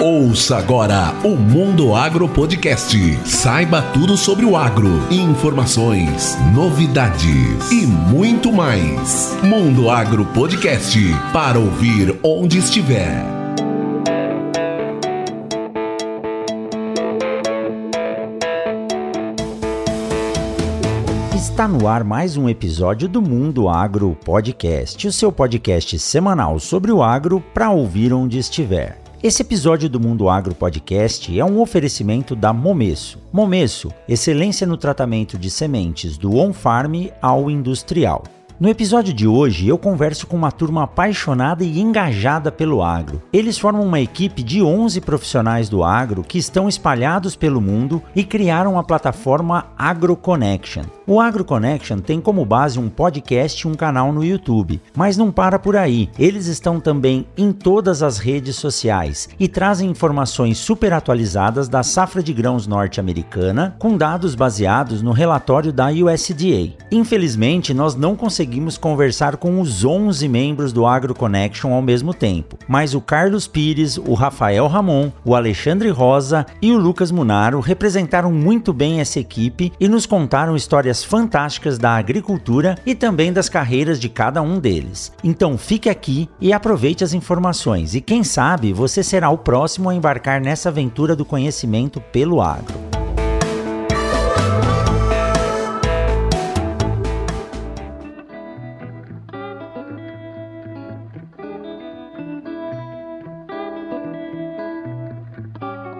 Ouça agora o Mundo Agro Podcast. Saiba tudo sobre o agro, informações, novidades e muito mais. Mundo Agro Podcast para ouvir onde estiver. Está no ar mais um episódio do Mundo Agro Podcast, o seu podcast semanal sobre o agro para ouvir onde estiver. Esse episódio do Mundo Agro Podcast é um oferecimento da Momesso. Momesso, excelência no tratamento de sementes do on-farm ao industrial. No episódio de hoje, eu converso com uma turma apaixonada e engajada pelo agro. Eles formam uma equipe de 11 profissionais do agro que estão espalhados pelo mundo e criaram a plataforma AgroConnection. O AgroConnection tem como base um podcast e um canal no YouTube, mas não para por aí. Eles estão também em todas as redes sociais e trazem informações super atualizadas da safra de grãos norte-americana com dados baseados no relatório da USDA. Infelizmente, nós não conseguimos conversar com os 11 membros do AgroConnection ao mesmo tempo, mas o Carlos Pires, o Rafael Ramon, o Alexandre Rosa e o Lucas Munaro representaram muito bem essa equipe e nos contaram histórias fantásticas da agricultura e também das carreiras de cada um deles. Então fique aqui e aproveite as informações e quem sabe você será o próximo a embarcar nessa aventura do conhecimento pelo agro.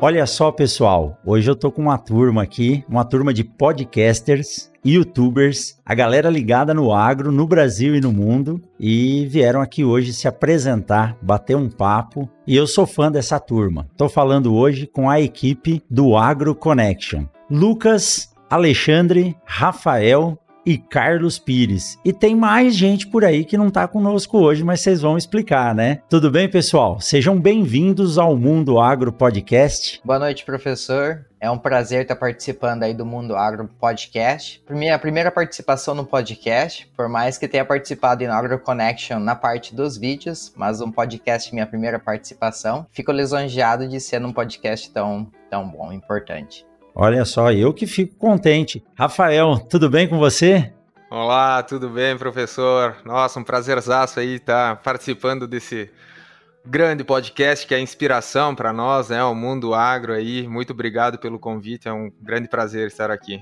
Olha só, pessoal, hoje eu tô com uma turma aqui, uma turma de podcasters, youtubers, a galera ligada no agro, no Brasil e no mundo, e vieram aqui hoje se apresentar, bater um papo, e eu sou fã dessa turma. Tô falando hoje com a equipe do Agro Connection. Lucas, Alexandre, Rafael e Carlos Pires. E tem mais gente por aí que não está conosco hoje, mas vocês vão explicar, né? Tudo bem, pessoal? Sejam bem-vindos ao Mundo Agro Podcast. Boa noite, professor. É um prazer estar participando aí do Mundo Agro Podcast. Minha primeira participação no podcast, por mais que tenha participado em Agro Connection na parte dos vídeos, mas um podcast minha primeira participação. Fico lisonjeado de ser num podcast tão, tão bom, importante. Olha só, eu que fico contente. Rafael, tudo bem com você? Olá, tudo bem, professor? Nossa, um prazerzaço aí estar participando desse grande podcast que é inspiração para nós, né? O Mundo Agro aí. Muito obrigado pelo convite, é um grande prazer estar aqui.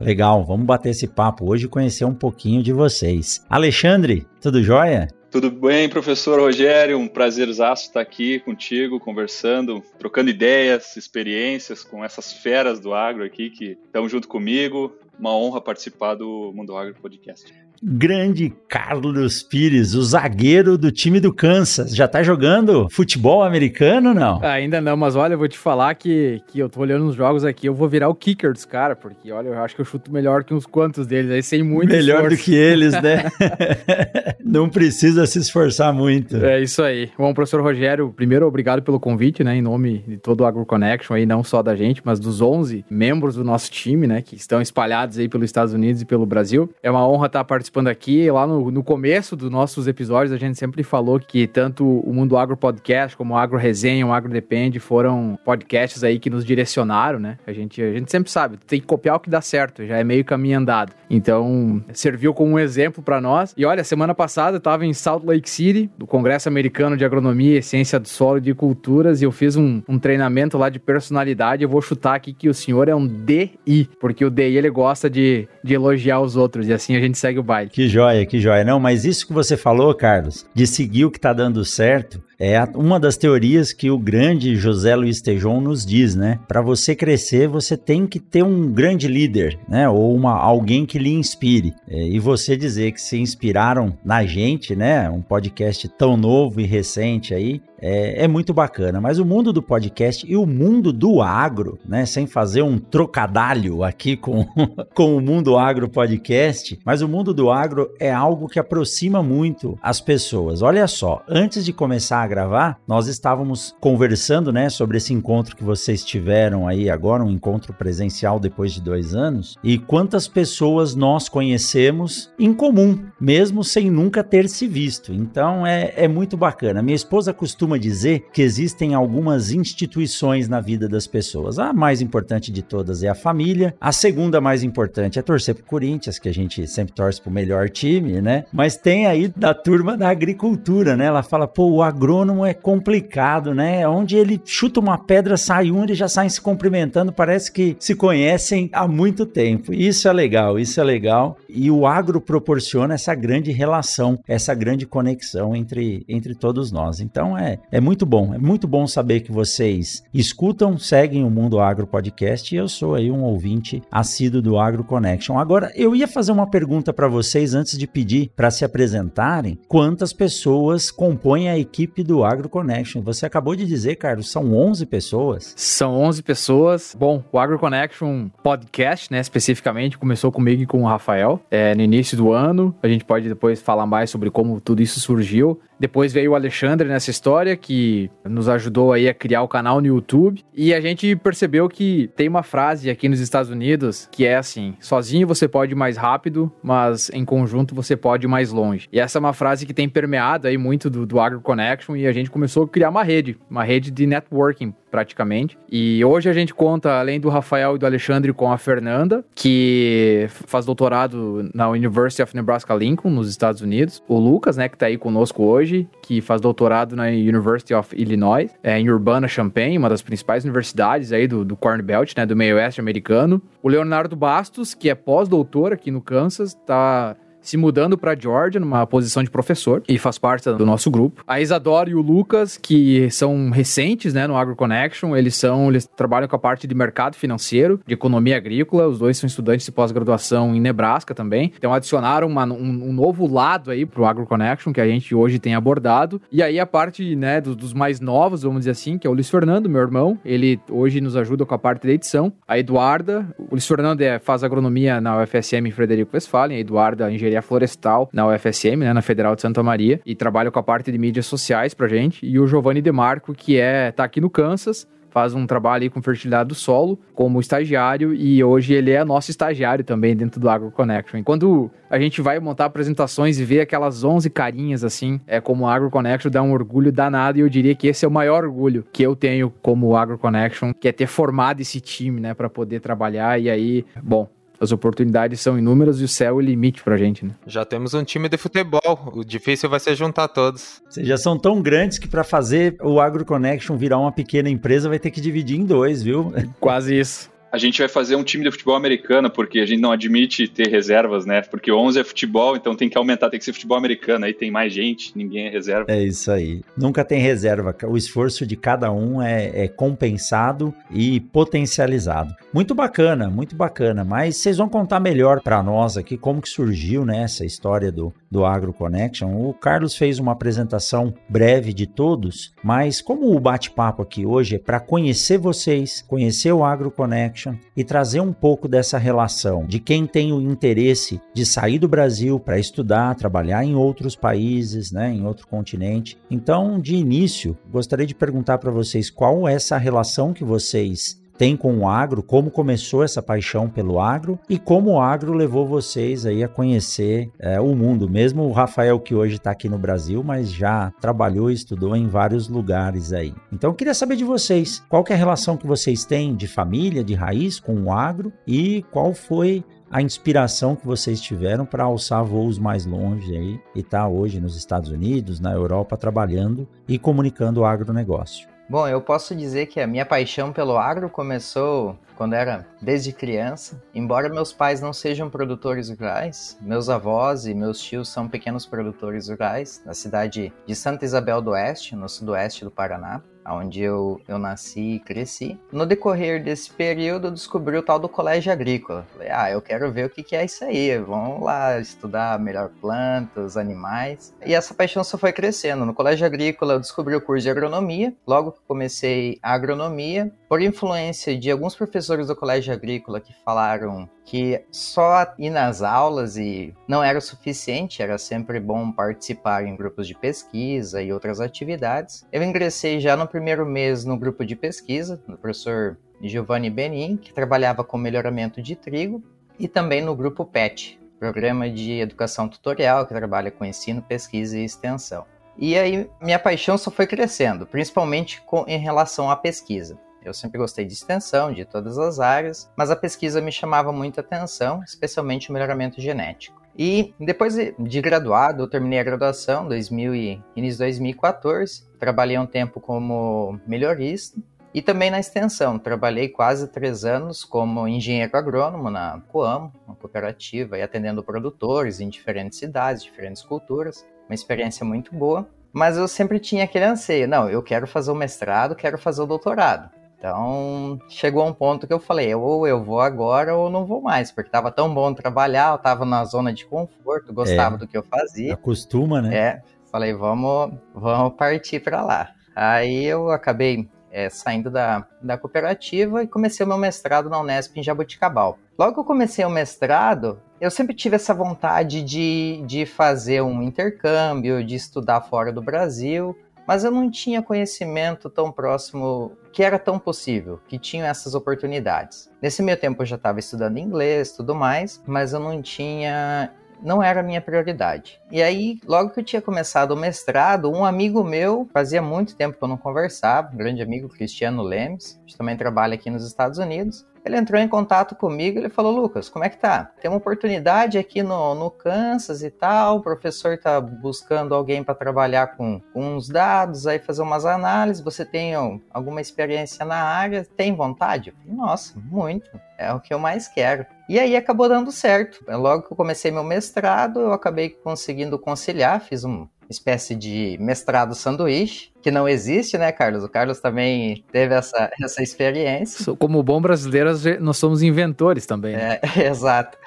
Legal, vamos bater esse papo hoje e conhecer um pouquinho de vocês. Alexandre, tudo jóia? Tudo bem, professor Rogério? Um prazerzaço estar aqui contigo, conversando, trocando ideias, experiências com essas feras do agro aqui que estão junto comigo. Uma honra participar do Mundo Agro Podcast grande Carlos Pires, o zagueiro do time do Kansas. Já tá jogando futebol americano não? Ainda não, mas olha, eu vou te falar que, que eu tô olhando os jogos aqui, eu vou virar o kicker dos caras, porque olha, eu acho que eu chuto melhor que uns quantos deles, aí sem muito Melhor esforço. do que eles, né? não precisa se esforçar muito. É isso aí. Bom, professor Rogério, primeiro obrigado pelo convite, né, em nome de todo o AgroConnection aí, não só da gente, mas dos 11 membros do nosso time, né, que estão espalhados aí pelos Estados Unidos e pelo Brasil. É uma honra estar participando participando aqui. Lá no, no começo dos nossos episódios, a gente sempre falou que tanto o Mundo Agro Podcast como o Agro Resenha, o Agro Depende foram podcasts aí que nos direcionaram, né? A gente, a gente sempre sabe, tem que copiar o que dá certo, já é meio caminho andado. Então, serviu como um exemplo para nós. E olha, semana passada eu estava em Salt Lake City, do Congresso Americano de Agronomia, Ciência do Solo e de Culturas, e eu fiz um, um treinamento lá de personalidade. Eu vou chutar aqui que o senhor é um DI, porque o DI ele gosta de, de elogiar os outros, e assim a gente segue o Que joia, que joia. Não, mas isso que você falou, Carlos, de seguir o que está dando certo, é uma das teorias que o grande José Luiz Tejon nos diz, né? Para você crescer, você tem que ter um grande líder, né? Ou uma, alguém que lhe inspire. É, e você dizer que se inspiraram na gente, né? Um podcast tão novo e recente aí, é, é, muito bacana. Mas o mundo do podcast e o mundo do agro, né? Sem fazer um trocadalho aqui com, com o mundo agro podcast, mas o mundo do agro é algo que aproxima muito as pessoas. Olha só, antes de começar a gravar, nós estávamos conversando, né, sobre esse encontro que vocês tiveram aí agora, um encontro presencial depois de dois anos, e quantas pessoas nós conhecemos em comum, mesmo sem nunca ter se visto. Então é, é muito bacana. Minha esposa costuma dizer que existem algumas instituições na vida das pessoas. A mais importante de todas é a família, a segunda mais importante é torcer pro Corinthians, que a gente sempre torce pro melhor time, né? Mas tem aí da turma da agricultura, né? Ela fala, pô, o agrônomo é complicado, né? Onde ele chuta uma pedra, sai um, eles já saem se cumprimentando, parece que se conhecem há muito tempo. Isso é legal, isso é legal. E o agro proporciona essa grande relação, essa grande conexão entre, entre todos nós. Então é, é muito bom, é muito bom saber que vocês escutam, seguem o Mundo Agro Podcast e eu sou aí um ouvinte assíduo do Agro Connection. Agora, eu ia fazer uma pergunta para vocês antes de pedir para se apresentarem quantas pessoas compõem a equipe do Agro Connection. Você acabou de dizer, Carlos, são 11 pessoas? São 11 pessoas. Bom, o Agro Connection Podcast, né, especificamente, começou comigo e com o Rafael é, no início do ano. A gente pode depois falar mais sobre como tudo isso surgiu. Depois veio o Alexandre nessa história, que nos ajudou aí a criar o canal no YouTube. E a gente percebeu que tem uma frase aqui nos Estados Unidos que é assim: sozinho você pode ir mais rápido, mas em conjunto você pode ir mais longe. E essa é uma frase que tem permeado aí muito do, do Agro Connection e a gente começou a criar uma rede, uma rede de networking praticamente. E hoje a gente conta, além do Rafael e do Alexandre, com a Fernanda, que faz doutorado na University of Nebraska Lincoln, nos Estados Unidos. O Lucas, né, que tá aí conosco hoje, que faz doutorado na University of Illinois, é, em Urbana-Champaign, uma das principais universidades aí do, do Corn Belt, né, do meio oeste americano. O Leonardo Bastos, que é pós-doutor aqui no Kansas, tá se mudando para Georgia, numa posição de professor, e faz parte do nosso grupo. A Isadora e o Lucas, que são recentes, né, no Agro Connection, eles são, eles trabalham com a parte de mercado financeiro, de economia agrícola, os dois são estudantes de pós-graduação em Nebraska também, então adicionaram uma, um, um, novo lado aí pro Agro Connection, que a gente hoje tem abordado, e aí a parte, né, dos, dos mais novos, vamos dizer assim, que é o Luiz Fernando, meu irmão, ele hoje nos ajuda com a parte da edição, a Eduarda, o Luiz Fernando é, faz agronomia na UFSM em Frederico Westphalen, a Eduarda engenharia engenharia florestal na UFSM, né, na Federal de Santa Maria, e trabalha com a parte de mídias sociais pra gente. E o Giovanni Demarco, que é tá aqui no Kansas, faz um trabalho aí com fertilidade do solo como estagiário e hoje ele é nosso estagiário também dentro do Agro Connection. Quando a gente vai montar apresentações e ver aquelas 11 carinhas assim, é como o Agro Connection dá um orgulho danado e eu diria que esse é o maior orgulho que eu tenho como Agro Connection, que é ter formado esse time, né, para poder trabalhar e aí, bom, as oportunidades são inúmeras e o céu é o limite pra gente, né? Já temos um time de futebol. O difícil vai ser juntar todos. Vocês já são tão grandes que para fazer o Agro Connection virar uma pequena empresa vai ter que dividir em dois, viu? Quase isso a gente vai fazer um time de futebol americano, porque a gente não admite ter reservas, né? Porque 11 é futebol, então tem que aumentar, tem que ser futebol americano, aí tem mais gente, ninguém é reserva. É isso aí. Nunca tem reserva. O esforço de cada um é, é compensado e potencializado. Muito bacana, muito bacana. Mas vocês vão contar melhor para nós aqui como que surgiu né, essa história do, do Agro Connection. O Carlos fez uma apresentação breve de todos, mas como o bate-papo aqui hoje é para conhecer vocês, conhecer o Agro Connection, e trazer um pouco dessa relação de quem tem o interesse de sair do Brasil para estudar, trabalhar em outros países, né, em outro continente. Então, de início, gostaria de perguntar para vocês qual é essa relação que vocês tem com o agro, como começou essa paixão pelo agro e como o agro levou vocês aí a conhecer é, o mundo. Mesmo o Rafael que hoje está aqui no Brasil, mas já trabalhou e estudou em vários lugares aí. Então eu queria saber de vocês, qual é a relação que vocês têm de família, de raiz com o agro e qual foi a inspiração que vocês tiveram para alçar voos mais longe aí e estar tá hoje nos Estados Unidos, na Europa, trabalhando e comunicando o agronegócio. Bom, eu posso dizer que a minha paixão pelo agro começou quando era desde criança. Embora meus pais não sejam produtores rurais, meus avós e meus tios são pequenos produtores rurais na cidade de Santa Isabel do Oeste, no sudoeste do Paraná onde eu, eu nasci e cresci. No decorrer desse período, eu descobri o tal do colégio agrícola. Falei, ah, eu quero ver o que, que é isso aí. Vamos lá estudar melhor plantas, animais. E essa paixão só foi crescendo. No colégio agrícola, eu descobri o curso de agronomia. Logo que comecei a agronomia, por influência de alguns professores do colégio agrícola que falaram que só ir nas aulas e não era o suficiente, era sempre bom participar em grupos de pesquisa e outras atividades. Eu ingressei já no primeiro mês no grupo de pesquisa, no professor Giovanni Benin, que trabalhava com melhoramento de trigo, e também no grupo PET, Programa de Educação Tutorial, que trabalha com ensino, pesquisa e extensão. E aí minha paixão só foi crescendo, principalmente com, em relação à pesquisa. Eu sempre gostei de extensão, de todas as áreas, mas a pesquisa me chamava muita atenção, especialmente o melhoramento genético. E depois de graduado, eu terminei a graduação, 2000 e, início de 2014. Trabalhei um tempo como melhorista e também na extensão. Trabalhei quase três anos como engenheiro agrônomo na Coamo, uma cooperativa, e atendendo produtores em diferentes cidades, diferentes culturas. Uma experiência muito boa. Mas eu sempre tinha aquele anseio, não, eu quero fazer o mestrado, quero fazer o doutorado. Então, chegou a um ponto que eu falei, ou eu vou agora ou não vou mais, porque estava tão bom trabalhar, eu estava na zona de conforto, gostava é, do que eu fazia. Acostuma, né? É, falei, vamos, vamos partir para lá. Aí eu acabei é, saindo da, da cooperativa e comecei o meu mestrado na Unesp em Jaboticabal. Logo que eu comecei o mestrado, eu sempre tive essa vontade de, de fazer um intercâmbio, de estudar fora do Brasil, mas eu não tinha conhecimento tão próximo que era tão possível, que tinham essas oportunidades. Nesse meio tempo eu já estava estudando inglês, tudo mais, mas eu não tinha não era a minha prioridade. E aí, logo que eu tinha começado o mestrado, um amigo meu, fazia muito tempo que eu não conversava, um grande amigo, Cristiano Lemes, que também trabalha aqui nos Estados Unidos, ele entrou em contato comigo e falou: Lucas, como é que tá? Tem uma oportunidade aqui no, no Kansas e tal. O professor tá buscando alguém para trabalhar com, com uns dados, aí fazer umas análises. Você tem alguma experiência na área? Tem vontade? Falei, Nossa, muito. É o que eu mais quero. E aí acabou dando certo. Logo que eu comecei meu mestrado, eu acabei conseguindo conciliar, fiz um, espécie de mestrado sanduíche, que não existe, né, Carlos? O Carlos também teve essa, essa experiência. Como bom brasileiro, nós somos inventores também. Né? É, exato.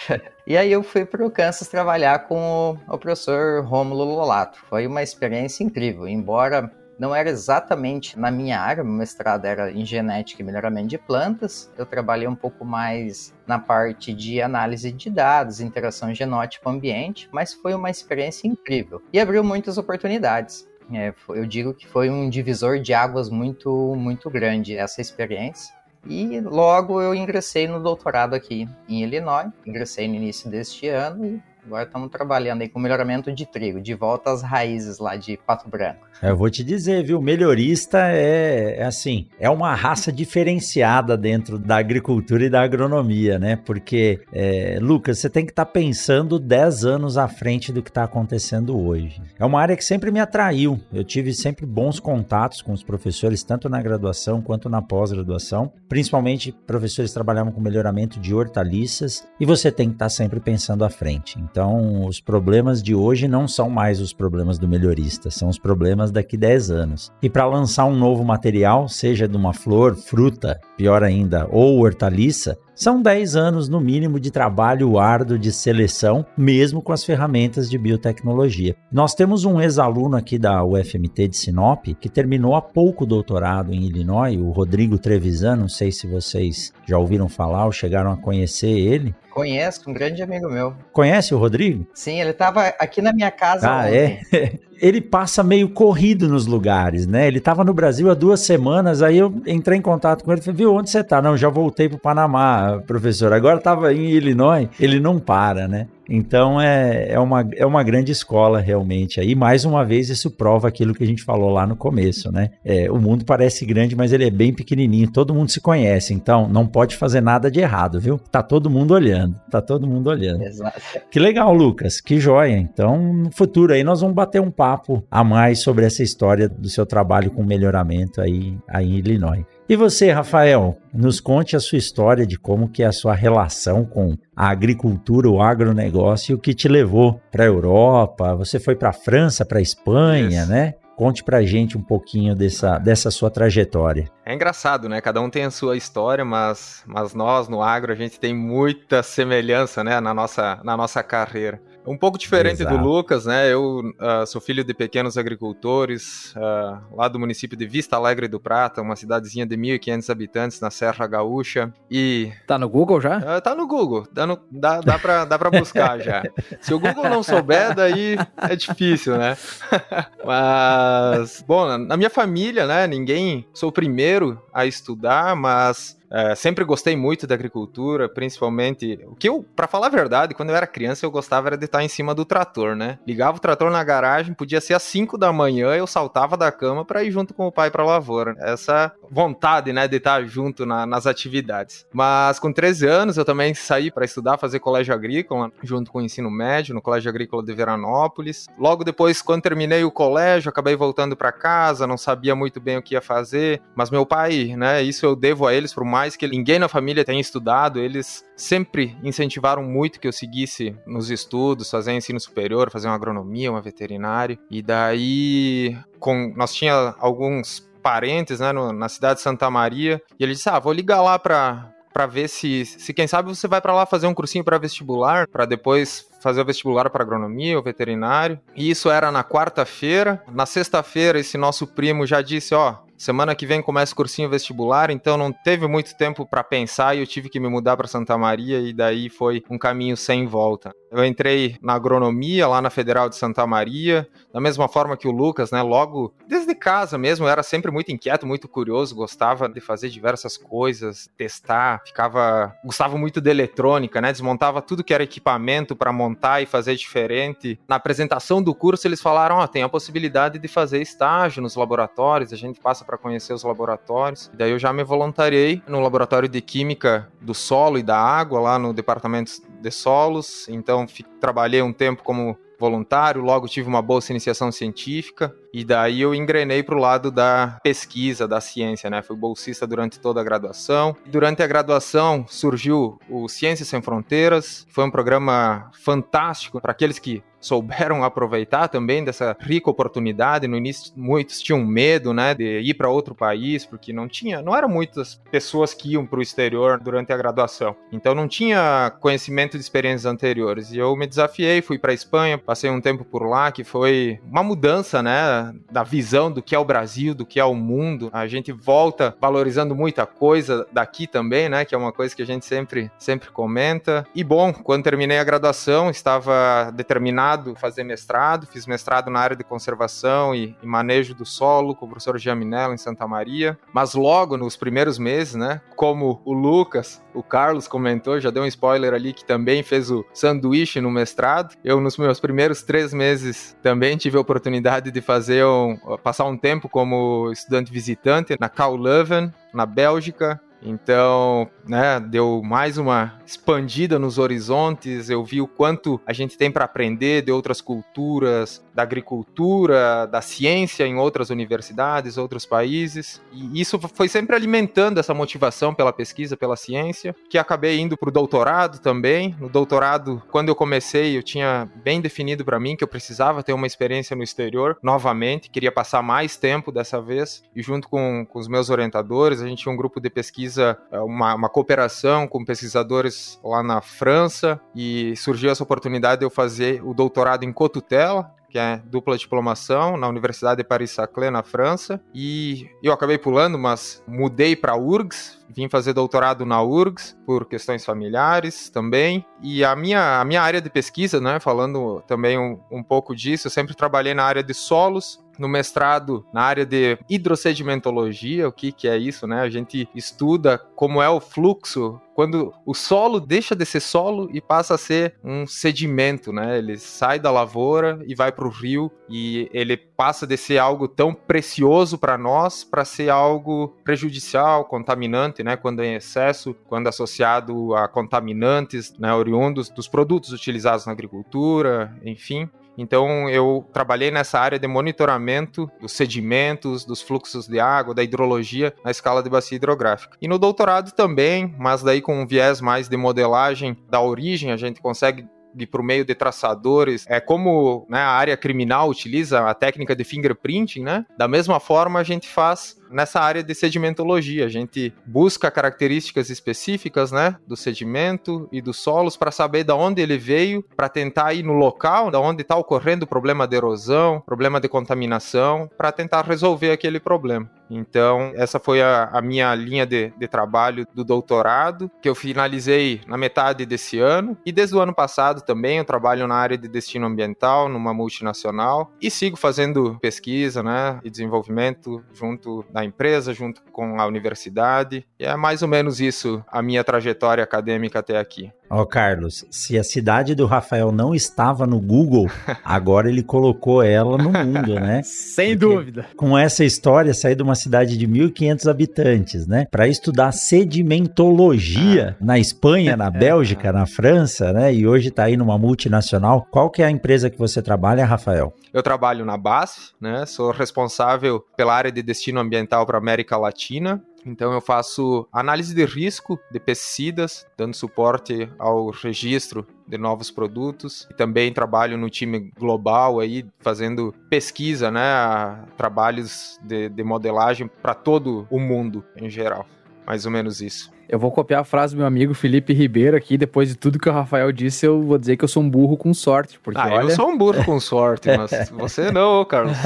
E aí eu fui para o Kansas trabalhar com o, o professor Rômulo Lolato. Foi uma experiência incrível, embora não era exatamente na minha área, meu mestrado era em genética e melhoramento de plantas. Eu trabalhei um pouco mais na parte de análise de dados, interação genótipo-ambiente, mas foi uma experiência incrível e abriu muitas oportunidades. É, eu digo que foi um divisor de águas muito, muito grande essa experiência. E logo eu ingressei no doutorado aqui em Illinois, ingressei no início deste ano e Agora estamos trabalhando aí com melhoramento de trigo, de volta às raízes lá de Pato Branco. Eu vou te dizer, viu? Melhorista é, é assim, é uma raça diferenciada dentro da agricultura e da agronomia, né? Porque, é, Lucas, você tem que estar tá pensando 10 anos à frente do que está acontecendo hoje. É uma área que sempre me atraiu. Eu tive sempre bons contatos com os professores, tanto na graduação quanto na pós-graduação. Principalmente, professores trabalhavam com melhoramento de hortaliças e você tem que estar tá sempre pensando à frente. Então, então, os problemas de hoje não são mais os problemas do melhorista, são os problemas daqui 10 anos. E para lançar um novo material, seja de uma flor, fruta, pior ainda, ou hortaliça, são 10 anos no mínimo de trabalho árduo de seleção, mesmo com as ferramentas de biotecnologia. Nós temos um ex-aluno aqui da UFMT de Sinop que terminou há pouco o doutorado em Illinois, o Rodrigo Trevisan, não sei se vocês já ouviram falar ou chegaram a conhecer ele. Conheço, um grande amigo meu. Conhece o Rodrigo? Sim, ele estava aqui na minha casa. Ah, ontem. é? Ele passa meio corrido nos lugares, né? Ele estava no Brasil há duas semanas, aí eu entrei em contato com ele falei, viu, onde você está? Não, já voltei para o Panamá, professor. Agora estava em Illinois. Ele não para, né? Então é, é, uma, é uma grande escola realmente. Aí mais uma vez isso prova aquilo que a gente falou lá no começo, né? É, o mundo parece grande, mas ele é bem pequenininho. Todo mundo se conhece, então não pode fazer nada de errado, viu? Tá todo mundo olhando, tá todo mundo olhando. Exato. Que legal, Lucas. Que joia. Então no futuro aí nós vamos bater um papo a mais sobre essa história do seu trabalho com melhoramento aí, aí em Illinois. E você, Rafael, nos conte a sua história de como que é a sua relação com a agricultura, o agronegócio, e o que te levou para a Europa. Você foi para a França, para a Espanha, Isso. né? Conte pra gente um pouquinho dessa, dessa sua trajetória. É engraçado, né? Cada um tem a sua história, mas, mas nós no agro a gente tem muita semelhança, né, na nossa, na nossa carreira. Um pouco diferente Exato. do Lucas, né? Eu uh, sou filho de pequenos agricultores, uh, lá do município de Vista Alegre do Prata, uma cidadezinha de 1.500 habitantes na Serra Gaúcha. E. Tá no Google já? Uh, tá no Google, dá, no, dá, dá, pra, dá pra buscar já. Se o Google não souber, daí é difícil, né? mas, bom, na minha família, né? Ninguém. Sou o primeiro a estudar, mas é, sempre gostei muito da agricultura, principalmente. O que eu, para falar a verdade, quando eu era criança, eu gostava era de estar em cima do trator, né? Ligava o trator na garagem, podia ser às 5 da manhã, eu saltava da cama para ir junto com o pai para a lavoura. Essa vontade, né, de estar junto na, nas atividades. Mas com 13 anos, eu também saí para estudar, fazer colégio agrícola, junto com o ensino médio, no Colégio Agrícola de Veranópolis. Logo depois, quando terminei o colégio, acabei voltando para casa, não sabia muito bem o que ia fazer, mas meu pai, né, isso eu devo a eles por mais que ninguém na família tenha estudado, eles sempre incentivaram muito que eu seguisse nos estudos, fazer ensino superior, fazer uma agronomia, uma veterinária. E daí, com, nós tinha alguns parentes, né, no, na cidade de Santa Maria, e ele disse: "Ah, vou ligar lá para para ver se, se quem sabe você vai para lá fazer um cursinho para vestibular, para depois fazer o vestibular para agronomia ou veterinário. E isso era na quarta-feira. Na sexta-feira, esse nosso primo já disse: Ó, semana que vem começa o cursinho vestibular, então não teve muito tempo para pensar e eu tive que me mudar para Santa Maria e daí foi um caminho sem volta. Eu entrei na agronomia lá na Federal de Santa Maria, da mesma forma que o Lucas, né? Logo desde casa mesmo, era sempre muito inquieto, muito curioso, gostava de fazer diversas coisas, testar, ficava, gostava muito de eletrônica, né? Desmontava tudo que era equipamento para montar e fazer diferente. Na apresentação do curso eles falaram, ó, oh, tem a possibilidade de fazer estágio nos laboratórios, a gente passa para conhecer os laboratórios. Daí eu já me voluntariei no laboratório de química do solo e da água lá no departamento de solos. Então trabalhei um tempo como voluntário, logo tive uma bolsa iniciação científica e daí eu engrenei para o lado da pesquisa, da ciência, né? Fui bolsista durante toda a graduação. Durante a graduação surgiu o Ciências Sem Fronteiras, foi um programa fantástico para aqueles que souberam aproveitar também dessa rica oportunidade. No início, muitos tinham medo, né, de ir para outro país, porque não tinha, não eram muitas pessoas que iam para o exterior durante a graduação. Então não tinha conhecimento de experiências anteriores. E eu me desafiei, fui para Espanha, passei um tempo por lá, que foi uma mudança, né, da visão do que é o Brasil, do que é o mundo. A gente volta valorizando muita coisa daqui também, né, que é uma coisa que a gente sempre sempre comenta. E bom, quando terminei a graduação, estava determinado fazer mestrado, fiz mestrado na área de conservação e, e manejo do solo com o professor Giaminello em Santa Maria, mas logo nos primeiros meses, né, como o Lucas, o Carlos comentou, já deu um spoiler ali que também fez o sanduíche no mestrado, eu nos meus primeiros três meses também tive a oportunidade de fazer um, passar um tempo como estudante visitante na Cal Leuven, na Bélgica, então, né, deu mais uma expandida nos horizontes. Eu vi o quanto a gente tem para aprender de outras culturas, da agricultura, da ciência em outras universidades, outros países. E isso foi sempre alimentando essa motivação pela pesquisa, pela ciência, que acabei indo para o doutorado também. No doutorado, quando eu comecei, eu tinha bem definido para mim que eu precisava ter uma experiência no exterior novamente, queria passar mais tempo dessa vez. E junto com, com os meus orientadores, a gente tinha um grupo de pesquisa, uma, uma cooperação com pesquisadores lá na França, e surgiu essa oportunidade de eu fazer o doutorado em cotutela, que é dupla diplomação na Universidade de Paris-Saclay, na França. E eu acabei pulando, mas mudei para URGS, vim fazer doutorado na URGS por questões familiares também. E a minha, a minha área de pesquisa, né, falando também um, um pouco disso, eu sempre trabalhei na área de solos, no mestrado na área de hidrossedimentologia, o que, que é isso, né? A gente estuda como é o fluxo quando o solo deixa de ser solo e passa a ser um sedimento, né? Ele sai da lavoura e vai para o rio e ele passa de ser algo tão precioso para nós para ser algo prejudicial, contaminante, né? Quando em excesso, quando associado a contaminantes, né? Oriundos dos produtos utilizados na agricultura, enfim. Então eu trabalhei nessa área de monitoramento dos sedimentos, dos fluxos de água, da hidrologia na escala de bacia hidrográfica. E no doutorado também, mas daí com um viés mais de modelagem da origem, a gente consegue por meio de traçadores, é como né, a área criminal utiliza a técnica de fingerprinting, né? Da mesma forma a gente faz nessa área de sedimentologia. A gente busca características específicas, né, do sedimento e dos solos para saber de onde ele veio, para tentar ir no local da onde está ocorrendo o problema de erosão, problema de contaminação, para tentar resolver aquele problema. Então, essa foi a, a minha linha de, de, trabalho do doutorado, que eu finalizei na metade desse ano. E desde o ano passado também eu trabalho na área de destino ambiental, numa multinacional, e sigo fazendo pesquisa né, e desenvolvimento junto da empresa, junto com a universidade. E é mais ou menos isso a minha trajetória acadêmica até aqui. Ó, oh, Carlos, se a cidade do Rafael não estava no Google, agora ele colocou ela no mundo, né? Sem Porque dúvida. Com essa história, sair de uma cidade de 1.500 habitantes, né? Para estudar sedimentologia ah. na Espanha, na Bélgica, na França, né? E hoje está aí numa multinacional. Qual que é a empresa que você trabalha, Rafael? Eu trabalho na BASF, né? Sou responsável pela área de destino ambiental para América Latina então eu faço análise de risco de pesticidas, dando suporte ao registro de novos produtos e também trabalho no time global aí fazendo pesquisa, né, trabalhos de, de modelagem para todo o mundo em geral. Mais ou menos isso. Eu vou copiar a frase do meu amigo Felipe Ribeiro aqui. Depois de tudo que o Rafael disse, eu vou dizer que eu sou um burro com sorte. Porque, ah, olha... eu sou um burro com sorte, mas você não, Carlos.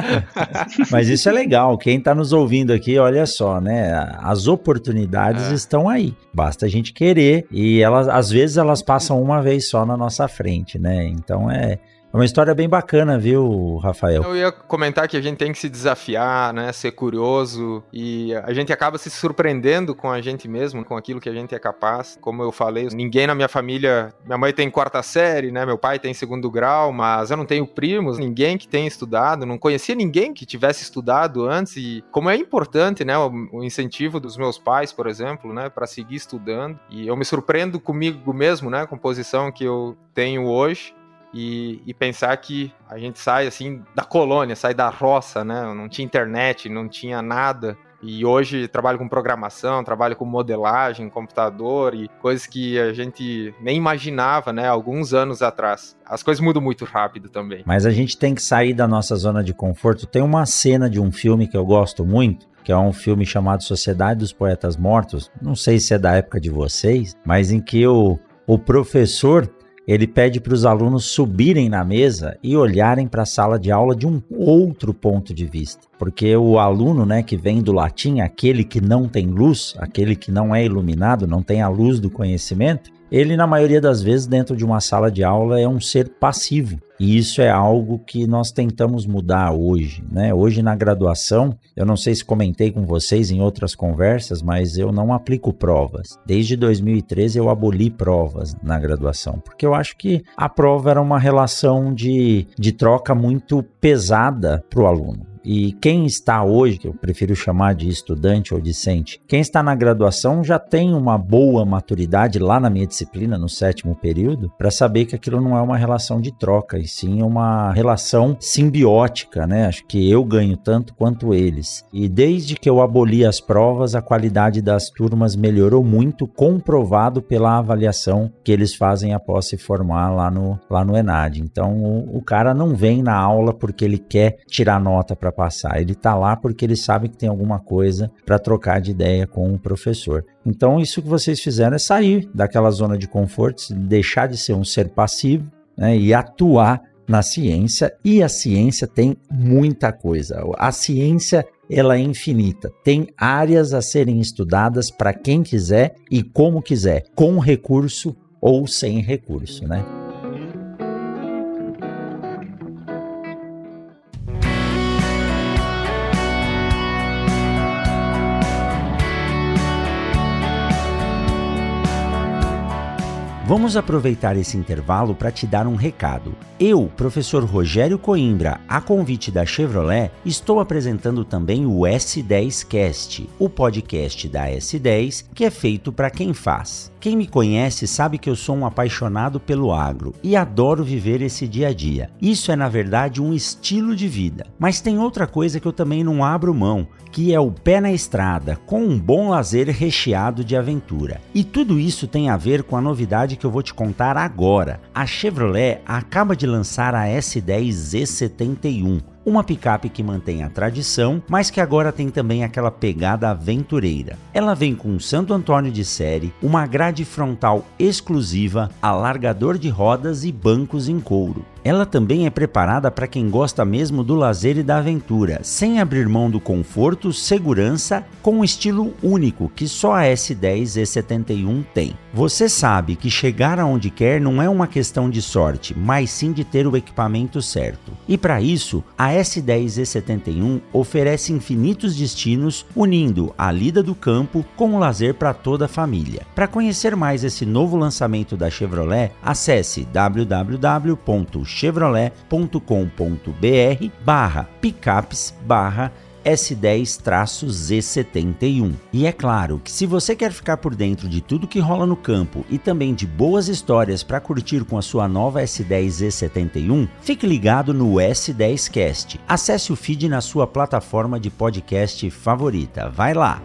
mas isso é legal. Quem está nos ouvindo aqui, olha só, né? As oportunidades é. estão aí. Basta a gente querer. E elas, às vezes, elas passam uma vez só na nossa frente, né? Então é é uma história bem bacana, viu, Rafael? Eu ia comentar que a gente tem que se desafiar, né? Ser curioso e a gente acaba se surpreendendo com a gente mesmo, com aquilo que a gente é capaz. Como eu falei, ninguém na minha família, minha mãe tem quarta série, né? Meu pai tem segundo grau, mas eu não tenho primos, ninguém que tenha estudado, não conhecia ninguém que tivesse estudado antes e como é importante, né? O, incentivo dos meus pais, por exemplo, né? Para seguir estudando e eu me surpreendo comigo mesmo, né? Com a posição que eu tenho hoje e, e, pensar que a gente sai assim da colônia, sai da roça, né? Não tinha internet, não tinha nada. E hoje trabalho com programação, trabalho com modelagem, computador e coisas que a gente nem imaginava, né, alguns anos atrás. As coisas mudam muito rápido também. Mas a gente tem que sair da nossa zona de conforto. Tem uma cena de um filme que eu gosto muito, que é um filme chamado Sociedade dos Poetas Mortos. Não sei se é da época de vocês, mas em que o, o professor ele pede para os alunos subirem na mesa e olharem para a sala de aula de um outro ponto de vista. Porque o aluno, né, que vem do latim, aquele que não tem luz, aquele que não é iluminado, não tem a luz do conhecimento, ele, na maioria das vezes, dentro de uma sala de aula, é um ser passivo. E isso é algo que nós tentamos mudar hoje, né? Hoje na graduação, eu não sei se comentei com vocês em outras conversas, mas eu não aplico provas. Desde 2013 eu aboli provas na graduação, porque eu acho que a prova era uma relação de, de troca muito pesada para o aluno. E quem está hoje, que eu prefiro chamar de estudante ou discente, quem está na graduação já tem uma boa maturidade lá na minha disciplina, no sétimo período, para saber que aquilo não é uma relação de troca, e sim uma relação simbiótica, né? Acho que eu ganho tanto quanto eles. E desde que eu aboli as provas, a qualidade das turmas melhorou muito, comprovado pela avaliação que eles fazem após se formar lá no, lá no ENAD. Então o, o cara não vem na aula porque ele quer tirar nota para passar. Ele está lá porque ele sabe que tem alguma coisa para trocar de ideia com o professor. Então, isso que vocês fizeram é sair daquela zona de conforto, deixar de ser um ser passivo né, e atuar na ciência. E a ciência tem muita coisa. A ciência ela é infinita. Tem áreas a serem estudadas para quem quiser e como quiser, com recurso ou sem recurso, né? Vamos aproveitar esse intervalo para te dar um recado. Eu, professor Rogério Coimbra, a convite da Chevrolet, estou apresentando também o S10Cast, o podcast da S10 que é feito para quem faz. Quem me conhece sabe que eu sou um apaixonado pelo agro e adoro viver esse dia a dia. Isso é, na verdade, um estilo de vida. Mas tem outra coisa que eu também não abro mão, que é o pé na estrada, com um bom lazer recheado de aventura. E tudo isso tem a ver com a novidade que eu vou te contar agora. A Chevrolet acaba de lançar a S10 Z71 uma picape que mantém a tradição, mas que agora tem também aquela pegada aventureira. Ela vem com um Santo Antônio de série, uma grade frontal exclusiva, alargador de rodas e bancos em couro. Ela também é preparada para quem gosta mesmo do lazer e da aventura, sem abrir mão do conforto, segurança, com um estilo único que só a S10 E71 tem. Você sabe que chegar aonde quer não é uma questão de sorte, mas sim de ter o equipamento certo. E para isso, a S10 E71 oferece infinitos destinos, unindo a lida do campo com o lazer para toda a família. Para conhecer mais esse novo lançamento da Chevrolet, acesse www chevrolet.com.br barra picapes barra S10-Z71. E é claro que se você quer ficar por dentro de tudo que rola no campo e também de boas histórias para curtir com a sua nova S10-Z71, fique ligado no S10Cast. Acesse o feed na sua plataforma de podcast favorita. Vai lá!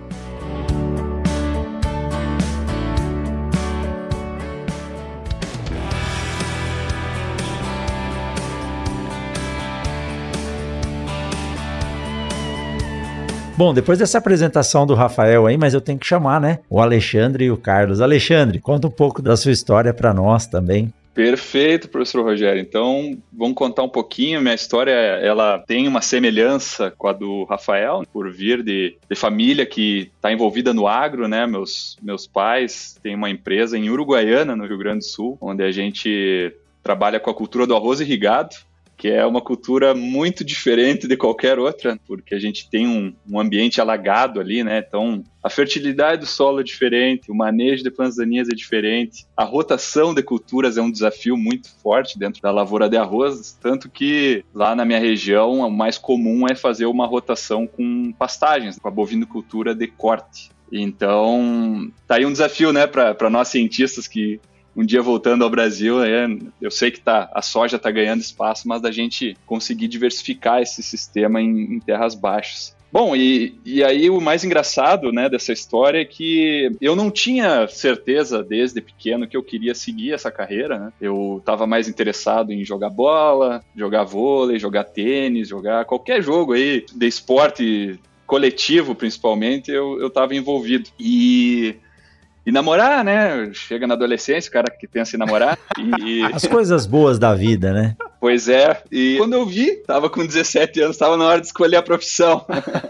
Bom, depois dessa apresentação do Rafael aí, mas eu tenho que chamar, né? O Alexandre e o Carlos. Alexandre, conta um pouco da sua história para nós também. Perfeito, professor Rogério. Então, vamos contar um pouquinho. Minha história, ela tem uma semelhança com a do Rafael, por vir de, de família que está envolvida no agro, né? Meus, meus pais têm uma empresa em Uruguaiana, no Rio Grande do Sul, onde a gente trabalha com a cultura do arroz irrigado que é uma cultura muito diferente de qualquer outra, porque a gente tem um, um, ambiente alagado ali, né? Então, a fertilidade do solo é diferente, o manejo de plantas daninhas é diferente, a rotação de culturas é um desafio muito forte dentro da lavoura de arroz, tanto que lá na minha região, o mais comum é fazer uma rotação com pastagens, com a bovinocultura de corte. Então, tá aí um desafio, né, para nós cientistas que um dia voltando ao Brasil, é, eu sei que tá, a soja está ganhando espaço, mas da gente conseguir diversificar esse sistema em, em terras baixas. Bom, e, e aí o mais engraçado né, dessa história é que eu não tinha certeza desde pequeno que eu queria seguir essa carreira. Né? Eu estava mais interessado em jogar bola, jogar vôlei, jogar tênis, jogar qualquer jogo aí de esporte coletivo, principalmente, eu estava envolvido. E e namorar, né? Chega na adolescência, o cara que pensa em namorar. E... As coisas boas da vida, né? Pois é. E quando eu vi, tava com 17 anos, tava na hora de escolher a profissão.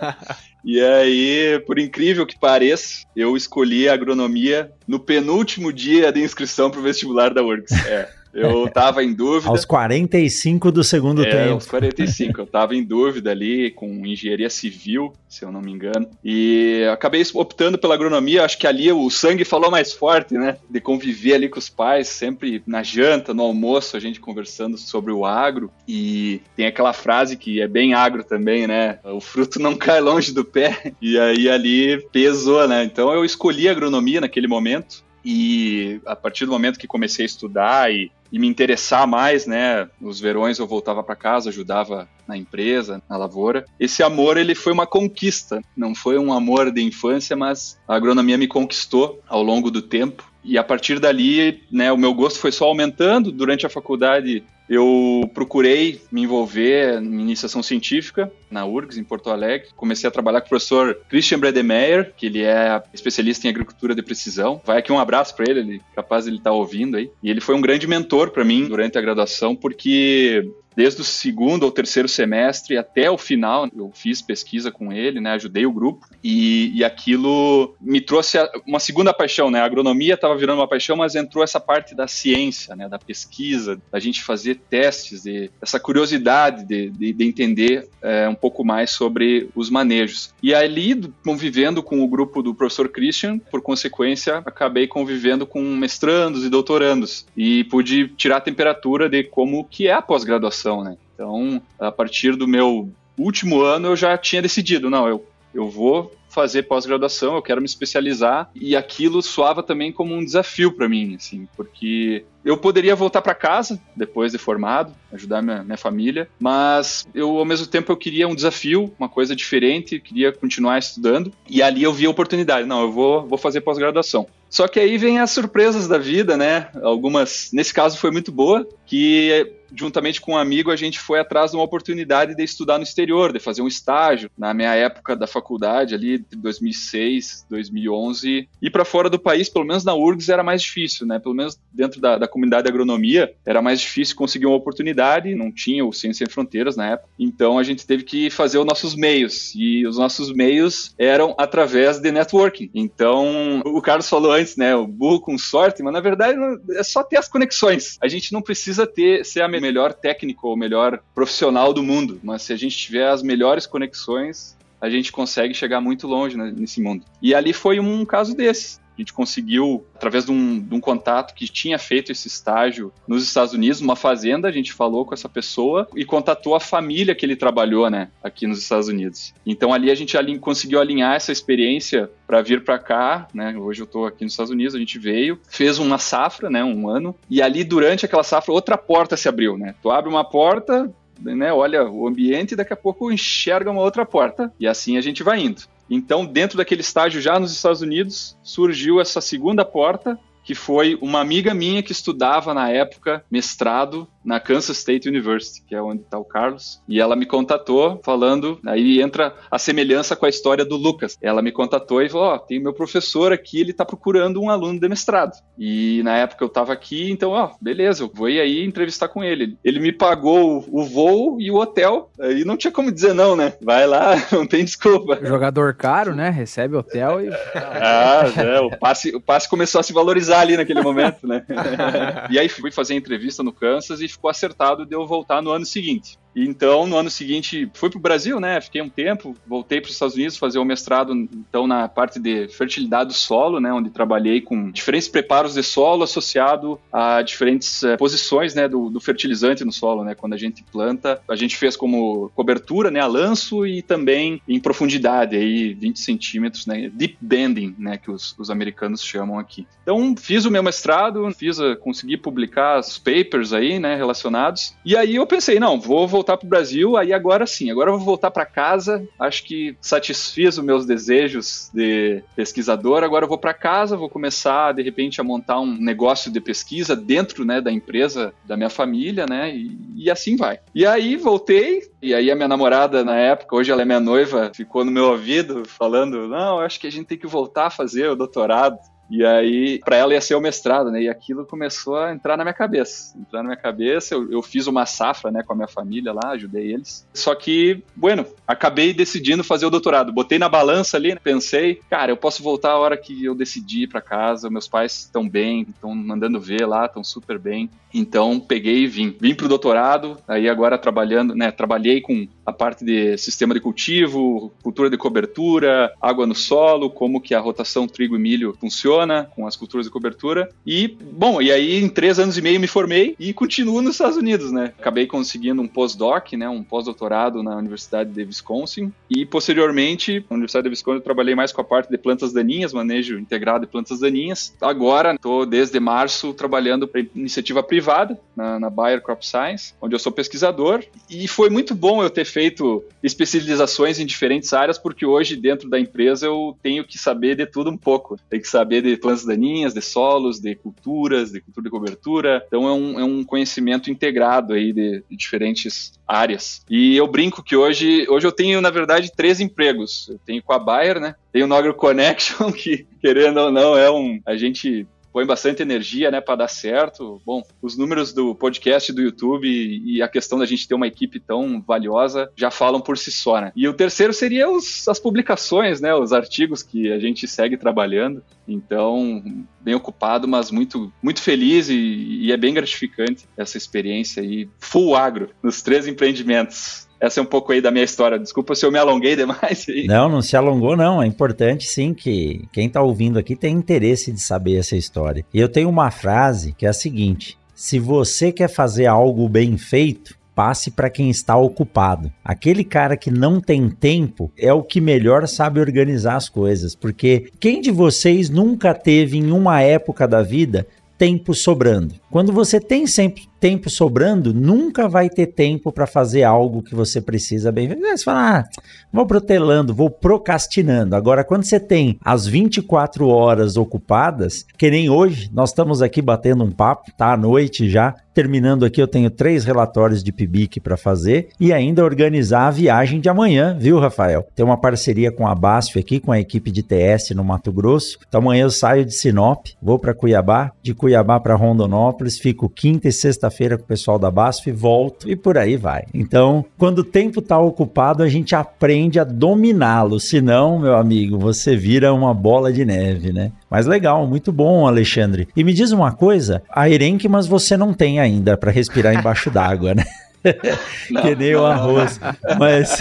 e aí, por incrível que pareça, eu escolhi a agronomia no penúltimo dia de inscrição para o vestibular da URGS. É. Eu tava em dúvida. Aos 45 do segundo é, tempo. Aos 45. Eu tava em dúvida ali com engenharia civil, se eu não me engano. E acabei optando pela agronomia. Acho que ali o sangue falou mais forte, né? De conviver ali com os pais, sempre na janta, no almoço, a gente conversando sobre o agro. E tem aquela frase que é bem agro também, né? O fruto não cai longe do pé. E aí ali pesou, né? Então eu escolhi a agronomia naquele momento. E a partir do momento que comecei a estudar e, e me interessar mais, né, nos verões eu voltava para casa, ajudava na empresa, na lavoura. Esse amor ele foi uma conquista, não foi um amor de infância, mas a agronomia me conquistou ao longo do tempo. E a partir dali, né, o meu gosto foi só aumentando. Durante a faculdade, eu procurei me envolver em iniciação científica na URGS, em Porto Alegre. Comecei a trabalhar com o professor Christian Bredemeyer, que ele é especialista em agricultura de precisão. Vai aqui um abraço para ele, ele capaz de ele estar tá ouvindo aí. E ele foi um grande mentor para mim durante a graduação, porque desde o segundo ou terceiro semestre até o final, eu fiz pesquisa com ele, né, ajudei o grupo, e, e aquilo me trouxe uma segunda paixão, né, a agronomia estava virando uma paixão, mas entrou essa parte da ciência, né, da pesquisa, da gente fazer testes, de, essa curiosidade de, de, de entender é, um pouco mais sobre os manejos. E ali, convivendo com o grupo do professor Christian, por consequência, acabei convivendo com mestrandos e doutorandos, e pude tirar a temperatura de como que é a pós-graduação né? Então, a partir do meu último ano, eu já tinha decidido, não, eu, eu vou fazer pós-graduação, eu quero me especializar e aquilo soava também como um desafio para mim, assim, porque eu poderia voltar para casa depois de formado, ajudar minha, minha família, mas eu ao mesmo tempo eu queria um desafio, uma coisa diferente, queria continuar estudando e ali eu vi a oportunidade, não, eu vou, vou fazer pós-graduação. Só que aí vem as surpresas da vida, né? Algumas, nesse caso foi muito boa, que juntamente com um amigo, a gente foi atrás de uma oportunidade de estudar no exterior, de fazer um estágio. Na minha época da faculdade, ali, 2006, 2011, ir para fora do país, pelo menos na URGS, era mais difícil, né? Pelo menos dentro da, da comunidade de agronomia, era mais difícil conseguir uma oportunidade, não tinha o Ciência Sem Fronteiras na época. Então a gente teve que fazer os nossos meios, e os nossos meios eram através de networking. Então, o Carlos falou antes, né? O burro com sorte, mas na verdade é só ter as conexões. A gente não precisa ter ser a melhor técnico ou melhor profissional do mundo, mas se a gente tiver as melhores conexões, a gente consegue chegar muito longe né, nesse mundo. E ali foi um caso desses. A gente conseguiu, através de um, de um, contato que tinha feito esse estágio nos Estados Unidos, uma fazenda, a gente falou com essa pessoa e contatou a família que ele trabalhou, né, aqui nos Estados Unidos. Então ali a gente alin conseguiu alinhar essa experiência para vir para cá, né? Hoje eu estou aqui nos Estados Unidos, a gente veio, fez uma safra, né, um ano, e ali durante aquela safra outra porta se abriu, né? Tu abre uma porta, né, olha o ambiente e daqui a pouco enxerga uma outra porta. E assim a gente vai indo. Então, dentro daquele estágio já nos Estados Unidos, surgiu essa segunda porta, que foi uma amiga minha que estudava na época mestrado na Kansas State University, que é onde está o Carlos, e ela me contatou falando, aí entra a semelhança com a história do Lucas. Ela me contatou e falou: Ó, oh, tem meu professor aqui, ele está procurando um aluno de mestrado. E na época eu estava aqui, então, ó, beleza, eu vou ir aí entrevistar com ele. Ele me pagou o voo e o hotel, aí não tinha como dizer não, né? Vai lá, não tem desculpa. Jogador caro, né? Recebe hotel e. ah, é, o passe, o passe começou a se valorizar ali naquele momento, né? e aí fui fazer entrevista no Kansas e ficou acertado de eu voltar no ano seguinte. Então, no ano seguinte, fui para o Brasil, né? Fiquei um tempo, voltei para os Estados Unidos fazer o mestrado, então, na parte de fertilidade do solo, né? Onde trabalhei com diferentes preparos de solo associado a diferentes é, posições, né? Do, do, fertilizante no solo, né? Quando a gente planta, a gente fez como cobertura, né? A lanço e também em profundidade, aí 20 centímetros, né? Deep bending, né? Que os, os americanos chamam aqui. Então, fiz o meu mestrado, fiz, a, consegui publicar os papers aí, né? Relacionados. E aí eu pensei, não, vou voltar voltar para o Brasil, aí agora sim, agora eu vou voltar para casa. Acho que satisfiz os meus desejos de pesquisador. Agora eu vou para casa, vou começar de repente a montar um negócio de pesquisa dentro, né, da empresa da minha família, né, e, e assim vai. E aí voltei, e aí a minha namorada na época, hoje ela é minha noiva, ficou no meu ouvido falando: "Não, acho que a gente tem que voltar a fazer o doutorado". E aí, para ela ia ser o mestrado, né? E aquilo começou a entrar na minha cabeça. Entrar na minha cabeça, eu, eu, fiz uma safra, né, com a minha família lá, ajudei eles. Só que, bueno, acabei decidindo fazer o doutorado. Botei na balança ali, pensei, cara, eu posso voltar a hora que eu decidi para casa. Meus pais estão bem, estão mandando ver lá, estão super bem. Então, peguei e vim. Vim pro doutorado, aí agora trabalhando, né, trabalhei com a parte de sistema de cultivo, cultura de cobertura, água no solo, como que a rotação trigo e milho funciona com as culturas de cobertura. E, bom, e aí em três anos e meio me formei e continuo nos Estados Unidos, né? Acabei conseguindo um pós-doc, né, um pós-doutorado na Universidade de Wisconsin e posteriormente, na Universidade de Wisconsin eu trabalhei mais com a parte de plantas daninhas, manejo integrado de plantas daninhas. Agora, estou desde março trabalhando para iniciativa privada na, na Bayer Crop Science, onde eu sou pesquisador e foi muito bom eu ter feito especializações em diferentes áreas, porque hoje dentro da empresa eu tenho que saber de tudo um pouco. Tenho que saber de plantas daninhas, de solos, de culturas, de cultura de cobertura. Então é um, é um conhecimento integrado aí de, de diferentes áreas. E eu brinco que hoje, hoje eu tenho, na verdade, três empregos. Eu tenho com a Bayer, né? Tenho no Agro Connection, que querendo ou não é um. A gente põe bastante energia, né, para dar certo. Bom, os números do podcast do YouTube e a questão da gente ter uma equipe tão valiosa já falam por si só, né? E o terceiro seria os, as publicações, né, os artigos que a gente segue trabalhando. Então, bem ocupado, mas muito, muito feliz e, e é bem gratificante essa experiência aí, full agro, nos três empreendimentos essa é um pouco aí da minha história. Desculpa se eu me alonguei demais. Não, não se alongou, não. É importante sim que quem está ouvindo aqui tem interesse de saber essa história. E eu tenho uma frase que é a seguinte: se você quer fazer algo bem feito, passe para quem está ocupado. Aquele cara que não tem tempo é o que melhor sabe organizar as coisas, porque quem de vocês nunca teve em uma época da vida tempo sobrando? Quando você tem sempre tempo sobrando, nunca vai ter tempo para fazer algo que você precisa bem. Você fala, ah, vou protelando, vou procrastinando. Agora, quando você tem as 24 horas ocupadas, que nem hoje, nós estamos aqui batendo um papo, tá à noite já, Terminando aqui, eu tenho três relatórios de PIBIC para fazer e ainda organizar a viagem de amanhã, viu, Rafael? Tem uma parceria com a BASF aqui, com a equipe de TS no Mato Grosso. Então amanhã eu saio de Sinop, vou para Cuiabá, de Cuiabá para Rondonópolis, fico quinta e sexta-feira com o pessoal da BASF, volto e por aí vai. Então, quando o tempo está ocupado, a gente aprende a dominá-lo, senão, meu amigo, você vira uma bola de neve, né? Mas legal, muito bom, Alexandre. E me diz uma coisa, a Erenquimas você não tem ainda para respirar embaixo d'água, né? Não, que nem o arroz. Não. Mas.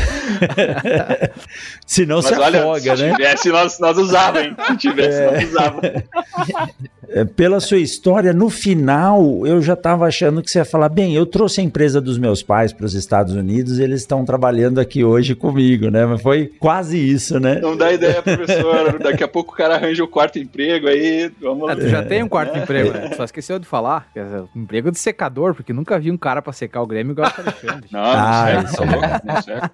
Senão Mas se olha, afoga, se né? Se tivesse, nós, nós usávamos, Se tivesse, é... nós usávamos. É, pela sua história, no final eu já estava achando que você ia falar: bem, eu trouxe a empresa dos meus pais para os Estados Unidos, eles estão trabalhando aqui hoje comigo, né? Mas foi quase isso, né? Não dá ideia, professor. Daqui a pouco o cara arranja o quarto emprego aí. Vamos... Ah, tu já tem um quarto é. emprego, né? Só esqueceu de falar. É emprego de secador, porque nunca vi um cara para secar o Grêmio igual Alexandre. Não, ah, não, certo, não, não certo.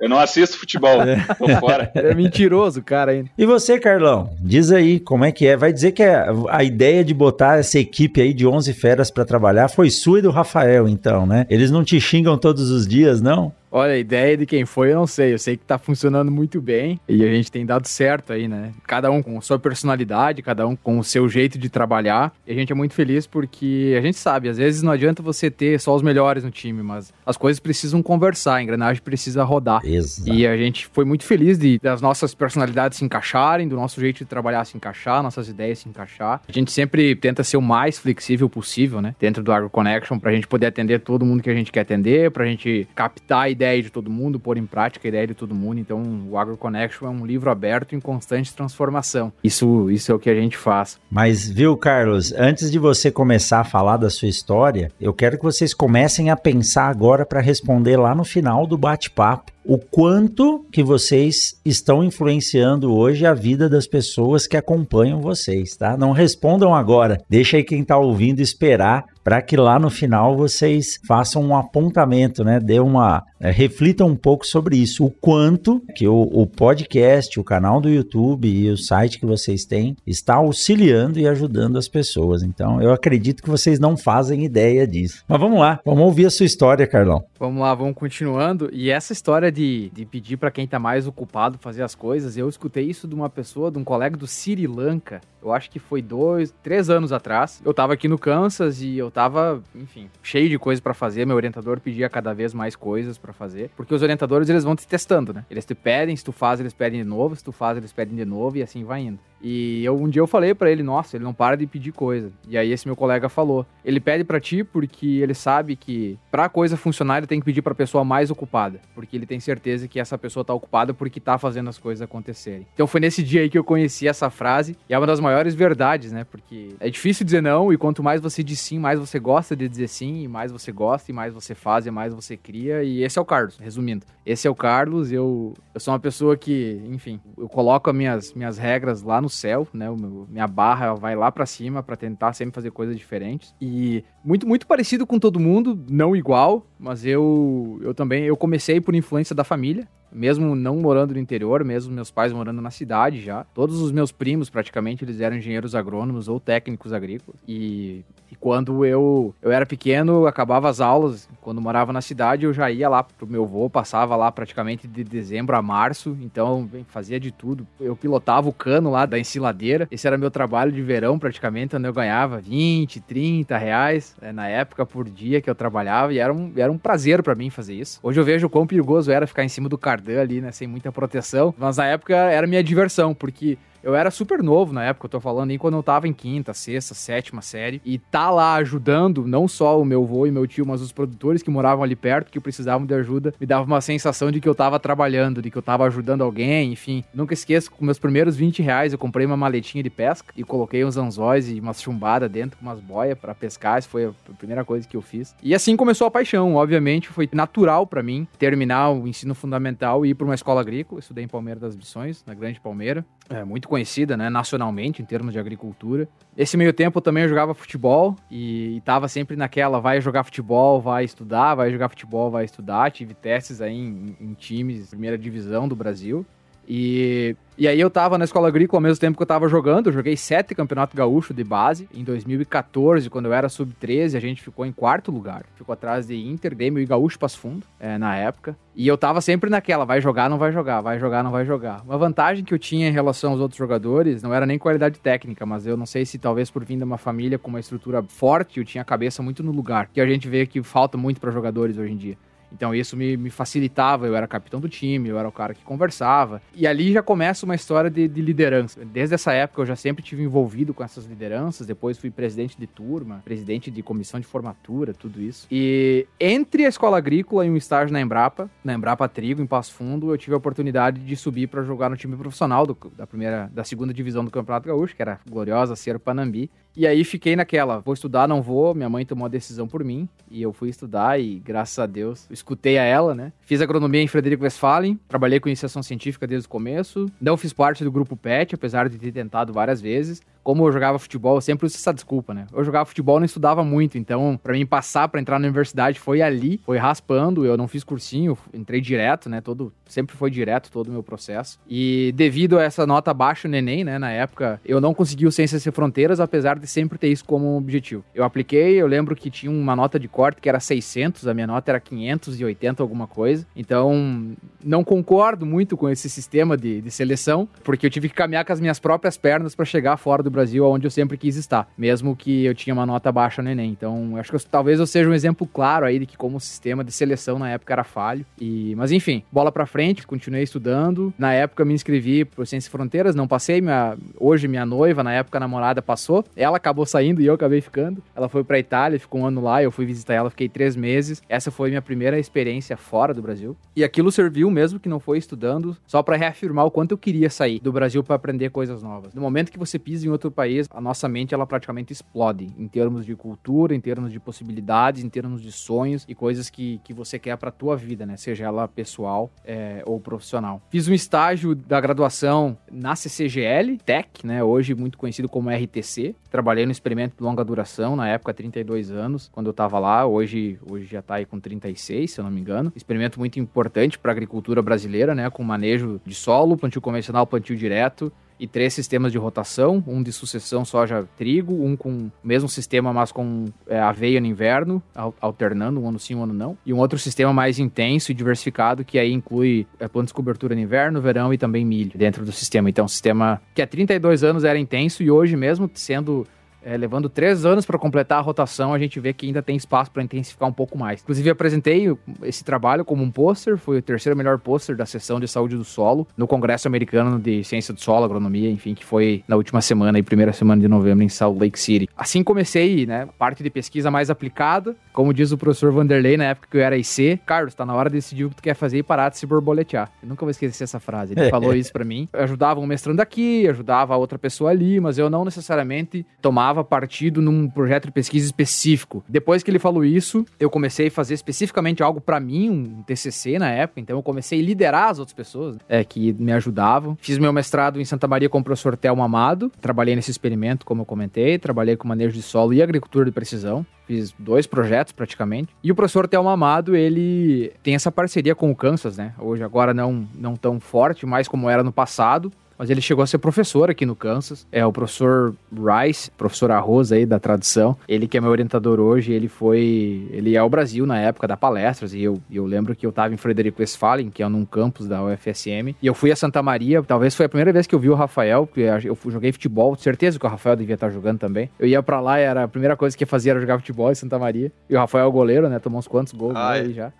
Eu não assisto futebol, tô fora. É mentiroso o cara ainda. E você, Carlão? Diz aí como é que é. Vai dizer que a, a ideia de botar essa equipe aí de 11 feras para trabalhar foi sua e do Rafael, então, né? Eles não te xingam todos os dias, não? Olha, a ideia de quem foi eu não sei. Eu sei que tá funcionando muito bem e a gente tem dado certo aí, né? Cada um com sua personalidade, cada um com o seu jeito de trabalhar. E a gente é muito feliz porque a gente sabe, às vezes não adianta você ter só os melhores no time, mas as coisas precisam conversar, a engrenagem precisa rodar. Exato. E a gente foi muito feliz de das nossas personalidades se encaixarem, do nosso jeito de trabalhar se encaixar, nossas ideias se encaixar. A gente sempre tenta ser o mais flexível possível, né? Dentro do Agro Connection, pra gente poder atender todo mundo que a gente quer atender, pra gente captar a ideia de todo mundo, pôr em prática a ideia de todo mundo. Então, o Agro Connection é um livro aberto em constante transformação. Isso, isso é o que a gente faz. Mas, viu, Carlos, antes de você começar a falar da sua história, eu quero que vocês comecem a pensar agora para responder lá no final do bate-papo o quanto que vocês estão influenciando hoje a vida das pessoas que acompanham vocês, tá? Não respondam agora, deixa aí quem está ouvindo esperar para que lá no final vocês façam um apontamento, né? Dê uma é, reflitam um pouco sobre isso, o quanto que o, o, podcast, o canal do YouTube e o site que vocês têm está auxiliando e ajudando as pessoas. Então, eu acredito que vocês não fazem ideia disso. Mas vamos lá, vamos ouvir a sua história, Carlão. Vamos lá, vamos continuando. E essa história de, de pedir para quem está mais ocupado fazer as coisas, eu escutei isso de uma pessoa, de um colega do Sri Lanka. Eu acho que foi dois, três anos atrás. Eu estava aqui no Kansas e eu estava, enfim, cheio de coisas para fazer. Meu orientador pedia cada vez mais coisas para fazer, porque os orientadores eles vão te testando, né? Eles te pedem, se tu faz, eles pedem de novo, se tu faz, eles pedem de novo e assim vai indo. E eu, um dia eu falei para ele, nossa, ele não para de pedir coisa. E aí esse meu colega falou, ele pede para ti porque ele sabe que pra coisa funcionar ele tem que pedir pra pessoa mais ocupada, porque ele tem certeza que essa pessoa tá ocupada porque tá fazendo as coisas acontecerem. Então foi nesse dia aí que eu conheci essa frase e é uma das maiores verdades, né? Porque é difícil dizer não e quanto mais você diz sim, mais você gosta de dizer sim, e mais você gosta e mais você faz e mais você cria. E esse é o Carlos, resumindo. Esse é o Carlos, eu, eu sou uma pessoa que, enfim, eu coloco as minhas, minhas regras lá no céu, né? O meu, minha barra vai lá para cima para tentar sempre fazer coisas diferentes. E muito, muito parecido com todo mundo, não igual, mas eu, eu também eu comecei por influência da família mesmo não morando no interior, mesmo meus pais morando na cidade já. Todos os meus primos, praticamente, eles eram engenheiros agrônomos ou técnicos agrícolas. E, e quando eu, eu era pequeno, acabava as aulas, quando morava na cidade, eu já ia lá pro meu avô, passava lá praticamente de dezembro a março, então bem, fazia de tudo. Eu pilotava o cano lá da ensiladeira, esse era meu trabalho de verão praticamente, onde eu ganhava 20, 30 reais é, na época por dia que eu trabalhava, e era um, era um prazer para mim fazer isso. Hoje eu vejo o quão perigoso era ficar em cima do cartão ali, né? Sem muita proteção. Mas na época era minha diversão, porque eu era super novo na época, eu tô falando, nem quando eu tava em quinta, sexta, sétima série. E tá lá ajudando, não só o meu avô e meu tio, mas os produtores que moravam ali perto, que precisavam de ajuda, me dava uma sensação de que eu tava trabalhando, de que eu tava ajudando alguém, enfim. Nunca esqueço, com meus primeiros 20 reais, eu comprei uma maletinha de pesca e coloquei uns anzóis e umas chumbadas dentro, com umas boias para pescar. Isso foi a primeira coisa que eu fiz. E assim começou a paixão. Obviamente, foi natural para mim terminar o ensino fundamental e ir para uma escola agrícola. Estudei em Palmeira das Missões, na Grande Palmeira. É muito conhecida, né, nacionalmente, em termos de agricultura. Esse meio tempo eu também jogava futebol e, estava sempre naquela, vai jogar futebol, vai estudar, vai jogar futebol, vai estudar. Tive testes aí em, em times, primeira divisão do Brasil. E, e aí eu tava na escola agrícola ao mesmo tempo que eu tava jogando. Eu joguei sete campeonato gaúcho de base. Em 2014, quando eu era sub-13, a gente ficou em quarto lugar. Ficou atrás de Inter, Grêmio e Gaúcho Passo Fundo, é, na época. E eu tava sempre naquela, vai jogar, não vai jogar, vai jogar, não vai jogar. Uma vantagem que eu tinha em relação aos outros jogadores não era nem qualidade técnica, mas eu não sei se talvez por vir de uma família com uma estrutura forte, eu tinha a cabeça muito no lugar. Que a gente vê que falta muito para jogadores hoje em dia. Então isso me, me, facilitava, eu era capitão do time, eu era o cara que conversava. E ali já começa uma história de, de, liderança. Desde essa época eu já sempre tive envolvido com essas lideranças, depois fui presidente de turma, presidente de comissão de formatura, tudo isso. E entre a escola agrícola e um estágio na Embrapa, na Embrapa Trigo, em Passo Fundo, eu tive a oportunidade de subir para jogar no time profissional do, da primeira, da segunda divisão do Campeonato Gaúcho, que era a gloriosa Ser Panambi. E aí fiquei naquela, vou estudar, não vou. Minha mãe tomou a decisão por mim e eu fui estudar e graças a Deus escutei a ela, né? Fiz agronomia em Frederico Westphalen, trabalhei com iniciação científica desde o começo. Não fiz parte do grupo PET, apesar de ter tentado várias vezes como eu jogava futebol, eu sempre uso essa desculpa, né? Eu jogava futebol não estudava muito, então para mim passar para entrar na universidade foi ali, foi raspando, eu não fiz cursinho, entrei direto, né? Todo sempre foi direto todo o meu processo. E devido a essa nota baixa no ENEM, né, na época, eu não consegui o Ciências Sem Fronteiras, apesar de sempre ter isso como objetivo. Eu apliquei, eu lembro que tinha uma nota de corte que era 600, a minha nota era 580 alguma coisa. Então, não concordo muito com esse sistema de, de seleção, porque eu tive que caminhar com as minhas próprias pernas para chegar fora do Brasil, onde eu sempre quis estar, mesmo que eu tinha uma nota baixa no Enem. Então, acho que eu, talvez eu seja um exemplo claro aí de que como o sistema de seleção na época era falho. E, mas enfim, bola para frente, continuei estudando. Na época me inscrevi pro Ciências Fronteiras, não passei, minha, hoje minha noiva, na época namorada, passou. Ela acabou saindo e eu acabei ficando. Ela foi para Itália, ficou um ano lá, eu fui visitar ela, fiquei três meses. Essa foi minha primeira experiência fora do Brasil. E aquilo serviu, mesmo que não foi estudando, só para reafirmar o quanto eu queria sair do Brasil para aprender coisas novas. No momento que você pisa em outro outro país, a nossa mente ela praticamente explode em termos de cultura, em termos de possibilidades, em termos de sonhos e coisas que, que você quer para tua vida, né? Seja ela pessoal é, ou profissional. Fiz um estágio da graduação na CCGL Tech, né? Hoje muito conhecido como RTC. Trabalhei no experimento de longa duração, na época 32 anos, quando eu estava lá. Hoje, hoje já está aí com 36, se eu não me engano. Experimento muito importante para agricultura brasileira, né? Com manejo de solo, plantio convencional, plantio direto e três sistemas de rotação, um de sucessão soja-trigo, um com o mesmo sistema, mas com é, aveia no inverno, alternando um ano sim, um ano não, e um outro sistema mais intenso e diversificado, que aí inclui é, plantas de cobertura no inverno, verão e também milho dentro do sistema. Então, um sistema que há 32 anos era intenso e hoje mesmo sendo é, levando três anos para completar a rotação, a gente vê que ainda tem espaço para intensificar um pouco mais. Inclusive, apresentei esse trabalho como um pôster, foi o terceiro melhor pôster da sessão de saúde do solo no Congresso Americano de Ciência do Solo, Agronomia, enfim, que foi na última semana, e primeira semana de novembro em Salt Lake City. Assim comecei, né, parte de pesquisa mais aplicada, como diz o professor Vanderlei na época que eu era IC, Carlos, tá na hora de decidir o que tu quer fazer e parar de se borboletear. Eu nunca vou esquecer essa frase. Ele falou isso para mim. Eu ajudava um mestrando aqui, ajudava outra pessoa ali, mas eu não necessariamente tomava tomava partido num projeto de pesquisa específico. Depois que ele falou isso, eu comecei a fazer especificamente algo para mim, um TCC na época, então eu comecei a liderar as outras pessoas é, que me ajudavam. Fiz meu mestrado em Santa Maria com o professor Telmo Amado, trabalhei nesse experimento, como eu comentei, trabalhei com manejo de solo e agricultura de precisão fiz dois projetos praticamente. E o professor Thelma Amado, ele tem essa parceria com o Kansas, né? Hoje agora não não tão forte, mais como era no passado mas ele chegou a ser professor aqui no Kansas. É o professor Rice, professor Arroz aí da tradução. Ele que é meu orientador hoje, ele foi, ele é o Brasil na época da palestras e eu, eu lembro que eu estava em Frederico Westphalen, que é num campus da UFSM, e eu fui a Santa Maria, talvez foi a primeira vez que eu vi o Rafael, porque eu joguei futebol, certeza que o Rafael devia estar jogando também. Eu ia para lá e era a primeira coisa que fazia era jogar futebol em Santa Maria. E o Rafael é o goleiro, né? Tomou uns quantos gols aí já.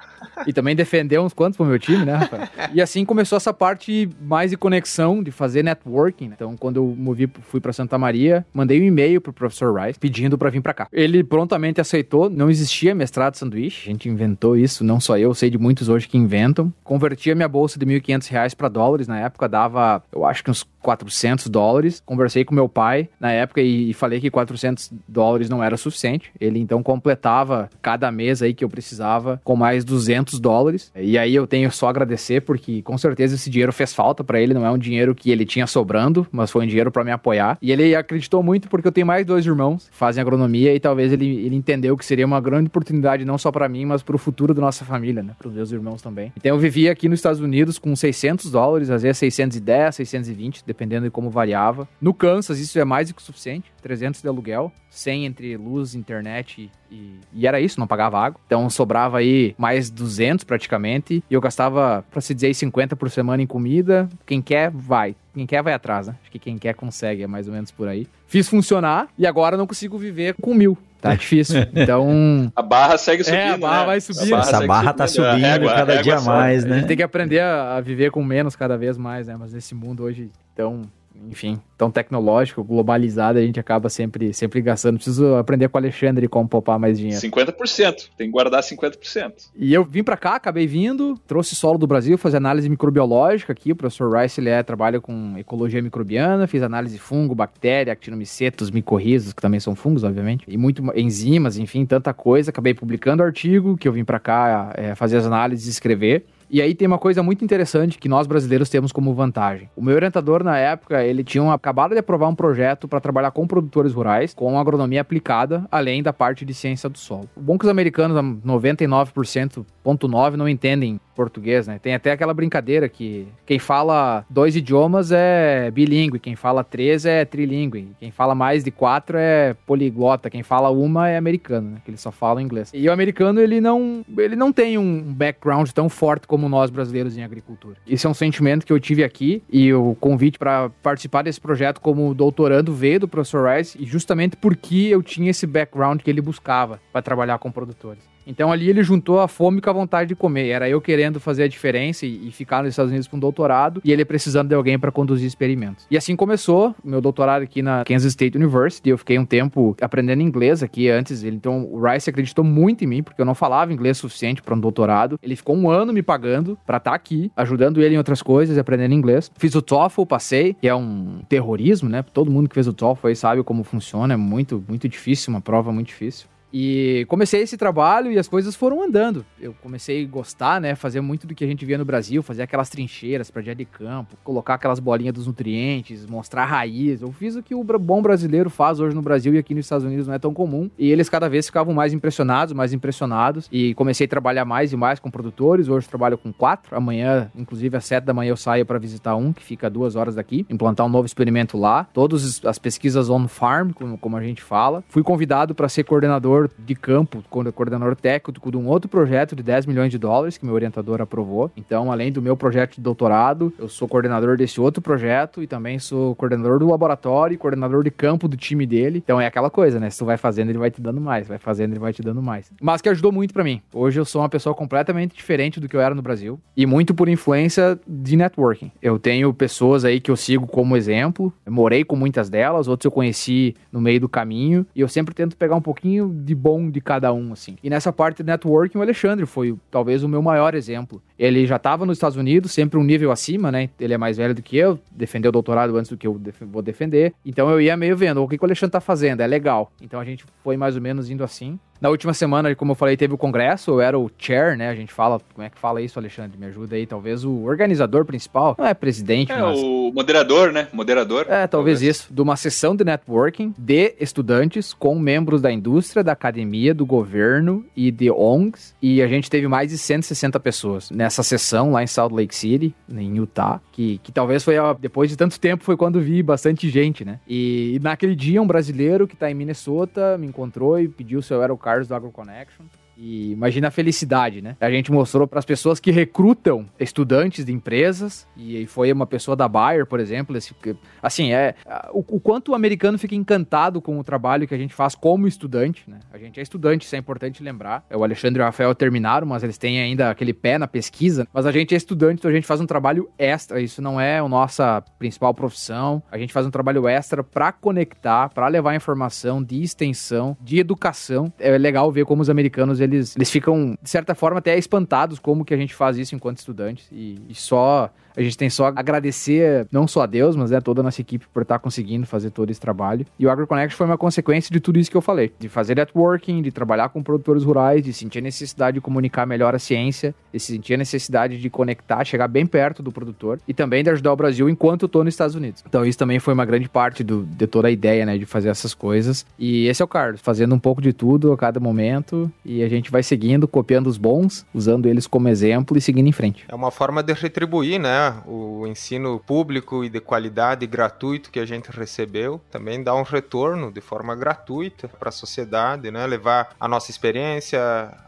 E também defendeu uns quantos pro meu time, né, Rafael? E assim começou essa parte mais de conexão, de fazer fazer networking. Né? Então, quando eu movi, fui para Santa Maria, mandei um e-mail pro professor Rice pedindo para vir para cá. Ele prontamente aceitou. Não existia mestrado sanduíche. A gente inventou isso, não só eu, sei de muitos hoje que inventam. Converti a minha bolsa de R$ 1.500 para dólares. Na época dava, eu acho que uns 400 dólares. Conversei com meu pai na época e, falei que 400 dólares não era suficiente. Ele então completava cada mês aí que eu precisava com mais 200 dólares. E aí eu tenho só agradecer porque com certeza esse dinheiro fez falta para ele, não é um dinheiro que ele tinha sobrando, mas foi um dinheiro para me apoiar. E ele acreditou muito porque eu tenho mais dois irmãos que fazem agronomia e talvez ele, ele entendeu que seria uma grande oportunidade não só para mim, mas para o futuro da nossa família, né? Para os meus irmãos também. Então eu vivia aqui nos Estados Unidos com 600 dólares, às vezes 610, 620, dependendo de como variava. No Kansas, isso é mais do que o suficiente. 300 de aluguel, 100 entre luz, internet e, e, era isso, não pagava água. Então sobrava aí mais 200 praticamente e eu gastava, para se dizer, 50 por semana em comida. Quem quer, vai. Quem quer, vai atrás, né? Acho que quem quer consegue, é mais ou menos por aí. Fiz funcionar e agora não consigo viver com mil. Tá difícil. Então. a barra segue subindo. É, a barra né? vai subindo. Barra Essa barra subindo. tá subindo régua, cada dia mais, né? A gente tem que aprender a, a viver com menos cada vez mais, né? Mas nesse mundo hoje tão enfim, tão tecnológico, globalizado, a gente acaba sempre, sempre gastando. Preciso aprender com o Alexandre como poupar mais dinheiro. 50%, tem que guardar 50%. E eu vim para cá, acabei vindo, trouxe solo do Brasil, fazer análise microbiológica aqui. O professor Rice ele é, trabalha com ecologia microbiana, fiz análise de fungo, bactéria, actinomicetos, micorrizos, que também são fungos, obviamente, e muito enzimas, enfim, tanta coisa. Acabei publicando artigo que eu vim para cá é, fazer as análises e escrever. E aí tem uma coisa muito interessante que nós brasileiros temos como vantagem. O meu orientador na época, ele tinha acabado de aprovar um projeto para trabalhar com produtores rurais, com agronomia aplicada, além da parte de ciência do solo. O bom que os americanos, 99,9% não entendem português, né? Tem até aquela brincadeira que quem fala dois idiomas é bilíngue, quem fala três é trilíngue, quem fala mais de quatro é poliglota, quem fala uma é americano, né? Que eles só falam inglês. E o americano, ele não, ele não tem um background tão forte como nós brasileiros em agricultura. Esse é um sentimento que eu tive aqui e o convite para participar desse projeto como doutorando veio do professor Rice e justamente porque eu tinha esse background que ele buscava para trabalhar com produtores. Então ali ele juntou a fome com a vontade de comer. Era eu querendo fazer a diferença e, ficar nos Estados Unidos com um doutorado e ele precisando de alguém para conduzir experimentos. E assim começou meu doutorado aqui na Kansas State University. Eu fiquei um tempo aprendendo inglês aqui antes. Então o Rice acreditou muito em mim porque eu não falava inglês suficiente para um doutorado. Ele ficou um ano me pagando para estar tá aqui, ajudando ele em outras coisas, aprendendo inglês. Fiz o TOEFL, passei, que é um terrorismo, né? Todo mundo que fez o TOEFL aí sabe como funciona. É muito, muito difícil, uma prova muito difícil. E comecei esse trabalho e as coisas foram andando. Eu comecei a gostar, né? Fazer muito do que a gente via no Brasil, fazer aquelas trincheiras para dia de campo, colocar aquelas bolinhas dos nutrientes, mostrar a raiz. Eu fiz o que o bom brasileiro faz hoje no Brasil e aqui nos Estados Unidos não é tão comum. E eles cada vez ficavam mais impressionados, mais impressionados. E comecei a trabalhar mais e mais com produtores. Hoje trabalho com quatro. Amanhã, inclusive às sete da manhã, eu saio para visitar um que fica duas horas daqui, implantar um novo experimento lá. Todas as pesquisas on farm, como, como a gente fala. Fui convidado para ser coordenador coordenador de campo, coordenador técnico de um outro projeto de 10 milhões de dólares que meu orientador aprovou. Então, além do meu projeto de doutorado, eu sou coordenador desse outro projeto e também sou coordenador do laboratório e coordenador de campo do time dele. Então é aquela coisa, né? Se tu vai fazendo, ele vai te dando mais, vai fazendo, ele vai te dando mais. Mas que ajudou muito para mim. Hoje eu sou uma pessoa completamente diferente do que eu era no Brasil e muito por influência de networking. Eu tenho pessoas aí que eu sigo como exemplo, eu morei com muitas delas, outros eu conheci no meio do caminho e eu sempre tento pegar um pouquinho de de bom de cada um, assim. E nessa parte de networking, o Alexandre foi talvez o meu maior exemplo. Ele já estava nos Estados Unidos, sempre um nível acima, né? Ele é mais velho do que eu, defendeu o doutorado antes do que eu def vou defender. Então eu ia meio vendo o que, que o Alexandre tá fazendo, é legal. Então a gente foi mais ou menos indo assim. Na última semana, como eu falei, teve o congresso, eu era o chair, né? A gente fala, como é que fala isso, Alexandre? Me ajuda aí, talvez o organizador principal, não é presidente, é, mas... o moderador, né? Moderador. É, talvez, talvez isso, de uma sessão de networking de estudantes com membros da indústria, da academia, do governo e de ONGs, e a gente teve mais de 160 pessoas nessa sessão lá em Salt Lake City, em Utah, que, que talvez foi, a, depois de tanto tempo, foi quando vi bastante gente, né? E, e naquele dia, um brasileiro que tá em Minnesota me encontrou e pediu se eu era o Carlos do AgroConnection. E imagina a felicidade, né? A gente mostrou para as pessoas que recrutam estudantes de empresas, e foi uma pessoa da Bayer, por exemplo, esse, assim, é o, o, quanto o americano fica encantado com o trabalho que a gente faz como estudante, né? A gente é estudante, isso é importante lembrar. O Alexandre e o Rafael terminaram, mas eles têm ainda aquele pé na pesquisa, mas a gente é estudante, então a gente faz um trabalho extra, isso não é a nossa principal profissão. A gente faz um trabalho extra para conectar, para levar informação de extensão, de educação. É legal ver como os americanos eles, eles ficam, de certa forma, até espantados como que a gente faz isso enquanto estudantes. E, e só A gente tem só agradecer, não só a Deus, mas é toda a nossa equipe por estar conseguindo fazer todo esse trabalho. E o AgroConnect foi uma consequência de tudo isso que eu falei: de fazer networking, de trabalhar com produtores rurais, de sentir a necessidade de comunicar melhor a ciência, de sentir a necessidade de conectar, chegar bem perto do produtor e também de ajudar o Brasil enquanto eu tô nos Estados Unidos. Então, isso também foi uma grande parte do, de toda a ideia, né, de fazer essas coisas. E esse é o Carlos, fazendo um pouco de tudo a cada momento e a gente vai seguindo, copiando os bons, usando eles como exemplo e seguindo em frente. É uma forma de retribuir, né, o ensino público e de qualidade gratuito que a gente recebeu, também dá um retorno de forma gratuita para a sociedade, né, levar a nossa experiência,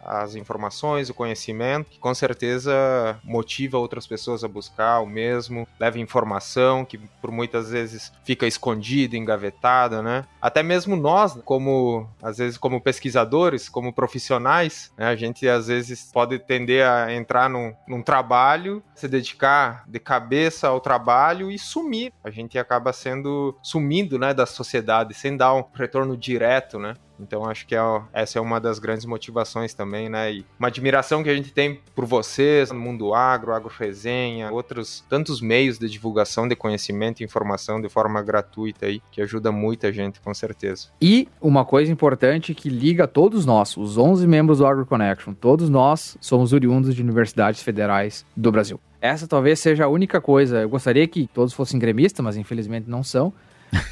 as informações, o conhecimento, que com certeza motiva outras pessoas a buscar o mesmo, leva informação que por muitas vezes fica escondida, engavetada, né? Até mesmo nós, como às vezes como pesquisadores, como profissionais, né, a gente às vezes pode tender a entrar num, num trabalho, se dedicar de cabeça ao trabalho e sumir. A gente acaba sendo sumindo, né, da sociedade sem dar um retorno direto, né? Então acho que é, essa é uma das grandes motivações também, né? E uma admiração que a gente tem por vocês, no mundo agro, agro resenha, outros tantos meios de divulgação de conhecimento e informação de forma gratuita aí, que ajuda muita gente, com certeza. E uma coisa importante que liga todos nós, os 11 membros do Agro Connection, todos nós somos oriundos de universidades federais do Brasil. Essa talvez seja a única coisa. Eu gostaria que todos fossem gremistas, mas infelizmente não são.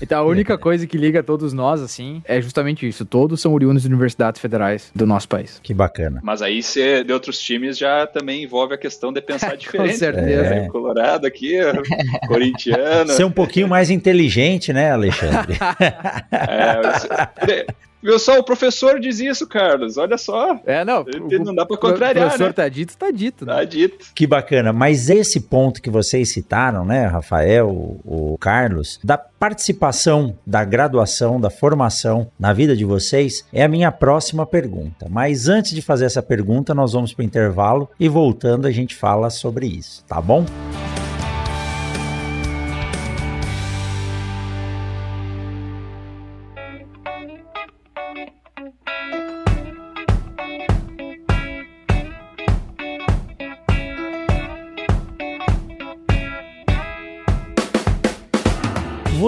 Então a única coisa que liga todos nós, assim, é justamente isso. Todos são oriundos de universidades federais do nosso país. Que bacana. Mas aí ser de outros times já também envolve a questão de pensar diferente. Com certeza. Né? Colorado aqui, corintiano. Ser um pouquinho mais inteligente, né, Alexandre? é, Viu só, o professor diz isso, Carlos. Olha só. É, não. não dá pra contrariar. O professor né? tá dito, tá dito. Né? Tá dito. Que bacana. Mas esse ponto que vocês citaram, né, Rafael, o Carlos, da participação da graduação, da formação na vida de vocês, é a minha próxima pergunta. Mas antes de fazer essa pergunta, nós vamos pro intervalo e voltando a gente fala sobre isso, tá bom?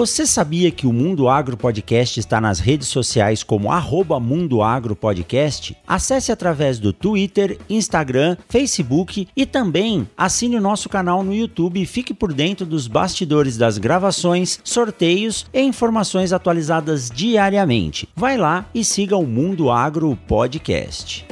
Você sabia que o Mundo Agro Podcast está nas redes sociais como arroba Mundo Agro Podcast? Acesse através do Twitter, Instagram, Facebook e também assine o nosso canal no YouTube e fique por dentro dos bastidores das gravações, sorteios e informações atualizadas diariamente. Vai lá e siga o Mundo Agro Podcast.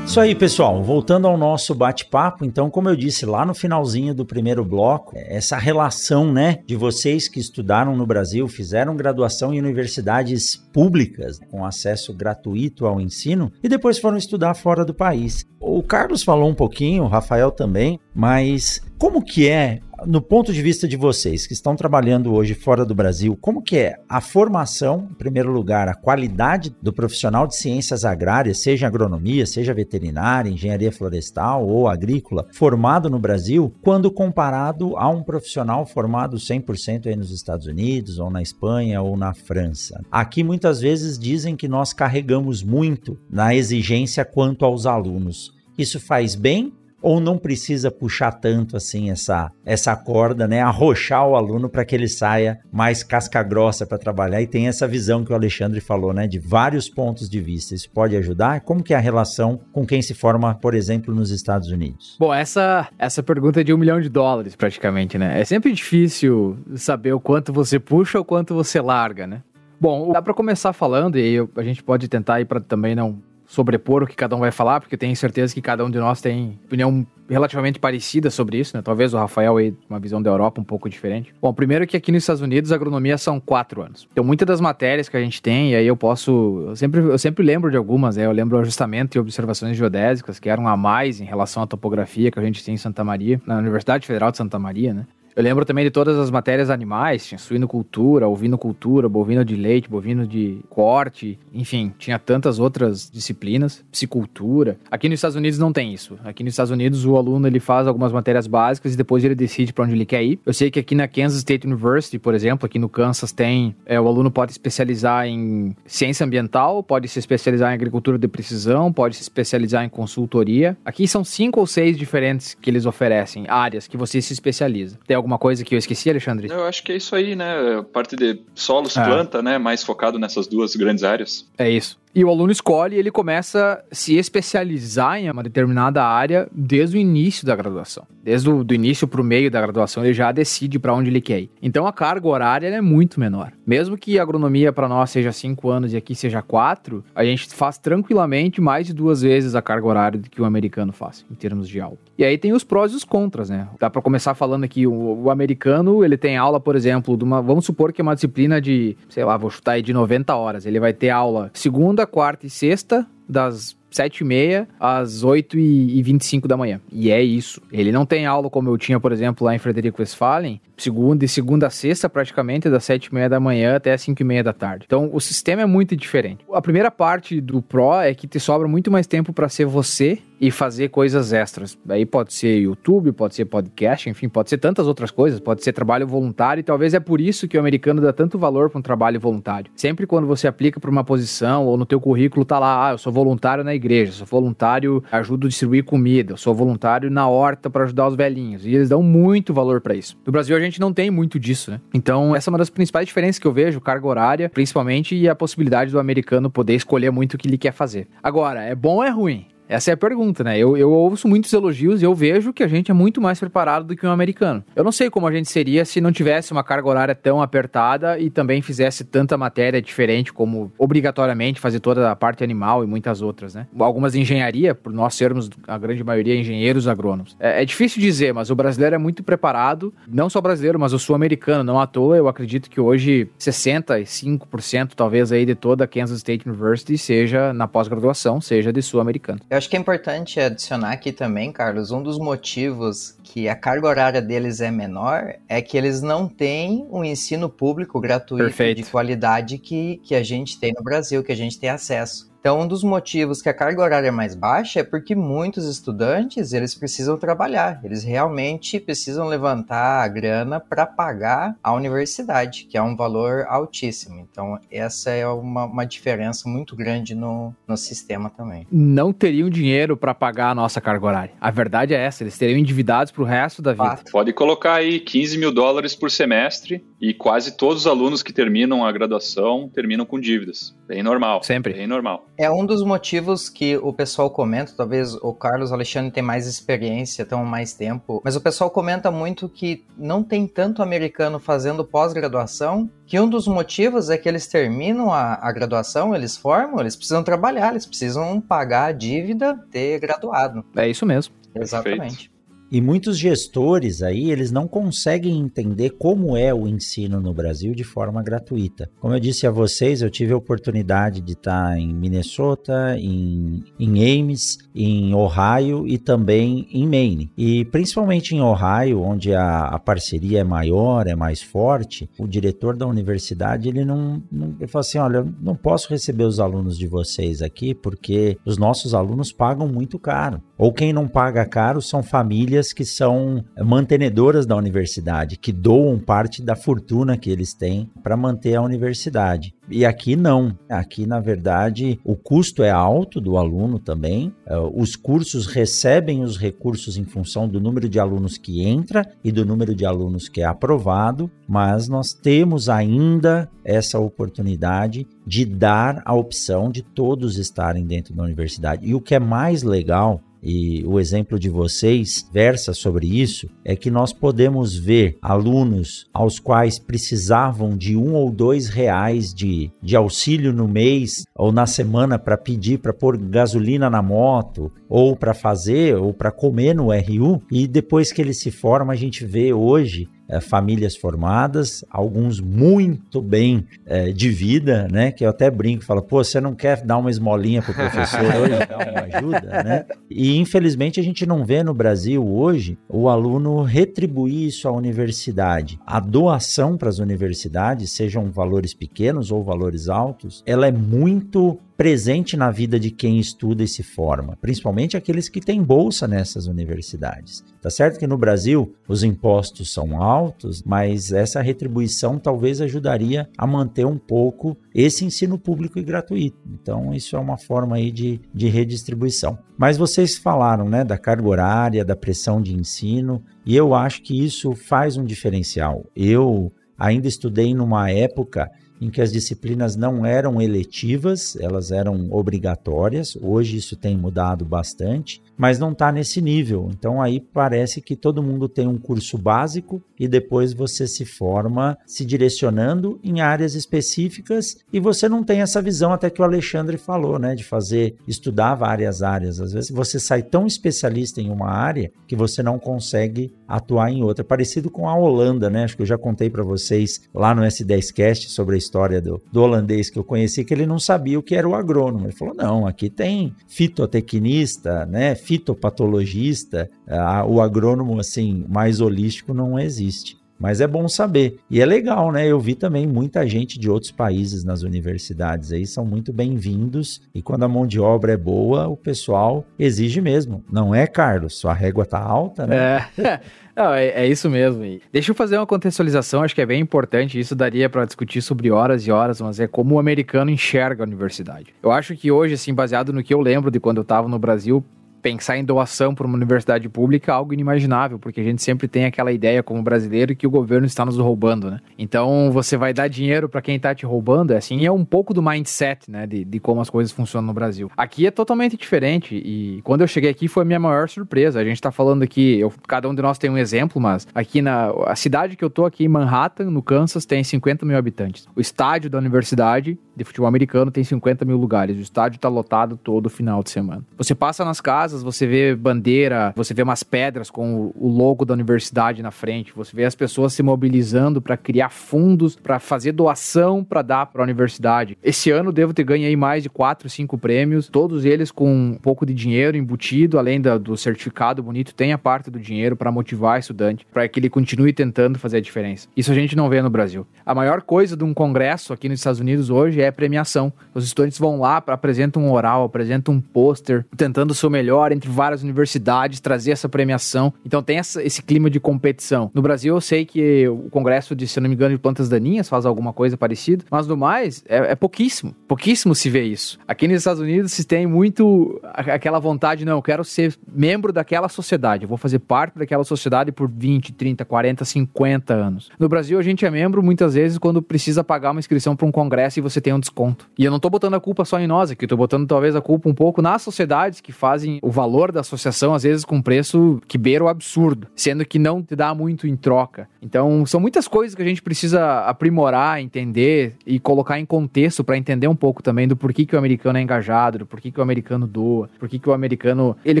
Isso aí, pessoal. Voltando ao nosso bate-papo, então, como eu disse lá no finalzinho do primeiro bloco, essa relação, né, de vocês que estudaram no Brasil, fizeram graduação em universidades públicas com acesso gratuito ao ensino e depois foram estudar fora do país. O Carlos falou um pouquinho, o Rafael também, mas como que é no ponto de vista de vocês que estão trabalhando hoje fora do Brasil, como que é a formação, em primeiro lugar, a qualidade do profissional de ciências agrárias, seja agronomia, seja veterinária, engenharia florestal ou agrícola, formado no Brasil, quando comparado a um profissional formado 100% aí nos Estados Unidos, ou na Espanha, ou na França. Aqui muitas vezes dizem que nós carregamos muito na exigência quanto aos alunos. Isso faz bem ou não precisa puxar tanto assim essa essa corda, né? Arrochar o aluno para que ele saia mais casca grossa para trabalhar e tem essa visão que o Alexandre falou, né? De vários pontos de vista. Isso pode ajudar? Como que é a relação com quem se forma, por exemplo, nos Estados Unidos? Bom, essa essa pergunta é de um milhão de dólares praticamente, né? É sempre difícil saber o quanto você puxa ou quanto você larga, né? Bom, dá para começar falando e aí a gente pode tentar ir para também não sobrepor o que cada um vai falar, porque tenho certeza que cada um de nós tem opinião relativamente parecida sobre isso, né? Talvez o Rafael aí, uma visão da Europa um pouco diferente. Bom, primeiro que aqui nos Estados Unidos a agronomia são quatro anos. Então, muitas das matérias que a gente tem, e aí eu posso. Eu sempre, eu sempre lembro de algumas, né? Eu lembro ajustamento e observações geodésicas, que eram a mais em relação à topografia que a gente tem em Santa Maria, na Universidade Federal de Santa Maria, né? Eu lembro também de todas as matérias animais, tinha suinocultura, ovinocultura, bovino de leite, bovino de corte, enfim, tinha tantas outras disciplinas, psicultura. Aqui nos Estados Unidos não tem isso. Aqui nos Estados Unidos o aluno ele faz algumas matérias básicas e depois ele decide para onde ele quer ir. Eu sei que aqui na Kansas State University, por exemplo, aqui no Kansas tem, é, o aluno pode especializar em ciência ambiental, pode se especializar em agricultura de precisão, pode se especializar em consultoria. Aqui são cinco ou seis diferentes que eles oferecem, áreas que você se especializa. Tem alguma coisa que eu esqueci, Alexandre? Eu acho que é isso aí, né? Parte de solos, é. planta, né? Mais focado nessas duas grandes áreas. É isso. E o aluno escolhe e ele começa a se especializar em uma determinada área desde o início da graduação. Desde o do início para o meio da graduação, ele já decide para onde ele quer ir. Então a carga horária é muito menor. Mesmo que a agronomia para nós seja 5 anos e aqui seja 4, a gente faz tranquilamente mais de duas vezes a carga horária do que o americano faz, em termos de aula. E aí tem os prós e os contras, né? Dá para começar falando aqui, o, o, americano, ele tem aula, por exemplo, de uma, vamos supor que é uma disciplina de, sei lá, vou chutar aí de 90 horas. Ele vai ter aula segunda, quarta e sexta, das 7 e meia às 8 e 25 da manhã. E é isso. Ele não tem aula como eu tinha, por exemplo, lá em Frederico Westphalen, segunda e segunda a sexta, praticamente, das 7 e meia da manhã até as 5 e meia da tarde. Então, o sistema é muito diferente. A primeira parte do Pro é que te sobra muito mais tempo para ser você e fazer coisas extras. Aí pode ser YouTube, pode ser podcast, enfim, pode ser tantas outras coisas, pode ser trabalho voluntário, e talvez é por isso que o americano dá tanto valor para um trabalho voluntário. Sempre quando você aplica para uma posição ou no teu currículo tá lá, ah, eu sou voluntário na igreja, sou voluntário, ajudo a distribuir comida, sou voluntário na horta para ajudar os velhinhos. E eles dão muito valor para isso. No Brasil a gente não tem muito disso, né? Então, essa é uma das principais diferenças que eu vejo, carga horária, principalmente, e a possibilidade do americano poder escolher muito o que ele quer fazer. Agora, é bom ou é ruim? Essa é a pergunta, né? Eu, eu ouço muitos elogios e eu vejo que a gente é muito mais preparado do que um americano. Eu não sei como a gente seria se não tivesse uma carga horária tão apertada e também fizesse tanta matéria diferente, como obrigatoriamente fazer toda a parte animal e muitas outras, né? Algumas de engenharia, por nós sermos a grande maioria engenheiros agrônomos. É, é difícil dizer, mas o brasileiro é muito preparado, não só brasileiro, mas o sul-americano. Não à toa, eu acredito que hoje 65% talvez aí de toda a Kansas State University seja na pós-graduação, seja de sul-americano. Eu acho que é importante adicionar aqui também, Carlos, um dos motivos que a carga horária deles é menor é que eles não têm um ensino público gratuito Perfeito. de qualidade que, que a gente tem no Brasil, que a gente tem acesso. Então, um dos motivos que a carga horária é mais baixa é porque muitos estudantes, eles precisam trabalhar, eles realmente precisam levantar a grana para pagar a universidade, que é um valor altíssimo. Então, essa é uma, uma diferença muito grande no, no sistema também. Não teriam dinheiro para pagar a nossa carga horária. A verdade é essa, eles teriam endividados para o resto da vida. Pode colocar aí 15 mil dólares por semestre e quase todos os alunos que terminam a graduação terminam com dívidas. Bem normal. Sempre. Bem normal. É um dos motivos que o pessoal comenta, talvez o Carlos Alexandre tem mais experiência, tem mais tempo, mas o pessoal comenta muito que não tem tanto americano fazendo pós-graduação, que um dos motivos é que eles terminam a, a graduação, eles formam, eles precisam trabalhar, eles precisam pagar a dívida ter graduado. É isso mesmo. Exatamente. Perfeito. E muitos gestores aí, eles não conseguem entender como é o ensino no Brasil de forma gratuita. Como eu disse a vocês, eu tive a oportunidade de estar em Minnesota, em, em Ames, em Ohio e também em Maine. E principalmente em Ohio, onde a, a parceria é maior, é mais forte, o diretor da universidade, ele não, não ele fala assim, olha, não posso receber os alunos de vocês aqui porque os nossos alunos pagam muito caro. Ou quem não paga caro são famílias famílias que são mantenedoras da universidade, que doam parte da fortuna que eles têm para manter a universidade. E aqui não. Aqui, na verdade, o custo é alto do aluno também. É, os cursos recebem os recursos em função do número de alunos que entra e do número de alunos que é aprovado, mas nós temos ainda essa oportunidade de dar a opção de todos estarem dentro da universidade. E o que é mais legal e o exemplo de vocês versa sobre isso, é que nós podemos ver alunos aos quais precisavam de um ou dois reais de, de auxílio no mês ou na semana para pedir para pôr gasolina na moto ou para fazer ou para comer no RU e depois que ele se forma a gente vê hoje é, famílias formadas, alguns muito bem é, de vida, né? Que eu até brinco, falo, pô, você não quer dar uma esmolinha pro professor hoje, dar uma ajuda, né? E infelizmente a gente não vê no Brasil hoje o aluno retribuir isso à universidade. A doação para as universidades, sejam valores pequenos ou valores altos, ela é muito presente na vida de quem estuda e se forma, principalmente aqueles que têm bolsa nessas universidades. Tá certo que no Brasil os impostos são altos, mas essa retribuição talvez ajudaria a manter um pouco esse ensino público e gratuito. Então, isso é uma forma aí de, de redistribuição. Mas vocês falaram né, da carga horária, da pressão de ensino, e eu acho que isso faz um diferencial. Eu ainda estudei numa época em que as disciplinas não eram eletivas, elas eram obrigatórias. Hoje isso tem mudado bastante, mas não está nesse nível. Então aí parece que todo mundo tem um curso básico e depois você se forma se direcionando em áreas específicas e você não tem essa visão até que o Alexandre falou, né, de fazer estudar várias áreas. Às vezes você sai tão especialista em uma área que você não consegue atuar em outra. Parecido com a Holanda, né? Acho que eu já contei para vocês lá no S10cast sobre a história do, do holandês que eu conheci, que ele não sabia o que era o agrônomo. Ele falou: não, aqui tem fitotecnista, né? Fitopatologista. Ah, o agrônomo, assim, mais holístico não existe. Mas é bom saber. E é legal, né? Eu vi também muita gente de outros países nas universidades aí, são muito bem-vindos. E quando a mão de obra é boa, o pessoal exige mesmo. Não é, Carlos? Sua régua tá alta, né? É. Não, é, é, isso mesmo. Deixa eu fazer uma contextualização, acho que é bem importante. Isso daria para discutir sobre horas e horas, mas é como o americano enxerga a universidade. Eu acho que hoje, assim, baseado no que eu lembro de quando eu estava no Brasil, pensar em doação para uma universidade pública é algo inimaginável, porque a gente sempre tem aquela ideia como brasileiro que o governo está nos roubando, né? Então você vai dar dinheiro para quem está te roubando, é assim, é um pouco do mindset, né, de, de como as coisas funcionam no Brasil. Aqui é totalmente diferente e quando eu cheguei aqui foi a minha maior surpresa. A gente está falando aqui, eu, cada um de nós tem um exemplo, mas aqui na a cidade que eu tô aqui Manhattan, no Kansas, tem 50 mil habitantes. O estádio da universidade de futebol americano tem 50 mil lugares. O estádio está lotado todo final de semana. Você passa nas casas casas, você vê bandeira, você vê umas pedras com o logo da universidade na frente, você vê as pessoas se mobilizando para criar fundos, para fazer doação para dar para a universidade. Esse ano devo ter ganho aí mais de 4, 5 prêmios, todos eles com um pouco de dinheiro embutido, além da, do certificado bonito, tem a parte do dinheiro para motivar o estudante, para que ele continue tentando fazer a diferença. Isso a gente não vê no Brasil. A maior coisa de um congresso aqui nos Estados Unidos hoje é premiação. Os estudantes vão lá, apresentam um oral, apresentam um pôster, tentando o seu melhor melhor entre várias universidades, trazer essa premiação. Então tem essa, esse clima de competição. No Brasil, eu sei que o Congresso de, se não me engano, de plantas daninhas faz alguma coisa parecida, mas no mais, é, é pouquíssimo. Pouquíssimo se vê isso. Aqui nos Estados Unidos se tem muito aquela vontade, não, eu quero ser membro daquela sociedade, eu vou fazer parte daquela sociedade por 20, 30, 40, 50 anos. No Brasil, a gente é membro muitas vezes quando precisa pagar uma inscrição para um congresso e você tem um desconto. E eu não tô botando a culpa só em nós aqui, eu tô botando talvez a culpa um pouco nas sociedades que fazem o valor da associação, às vezes, com preço que beira o absurdo, sendo que não te dá muito em troca. Então, são muitas coisas que a gente precisa aprimorar, entender e colocar em contexto para entender um pouco também do porquê que o americano é engajado, do porquê que o americano doa, porquê que o americano ele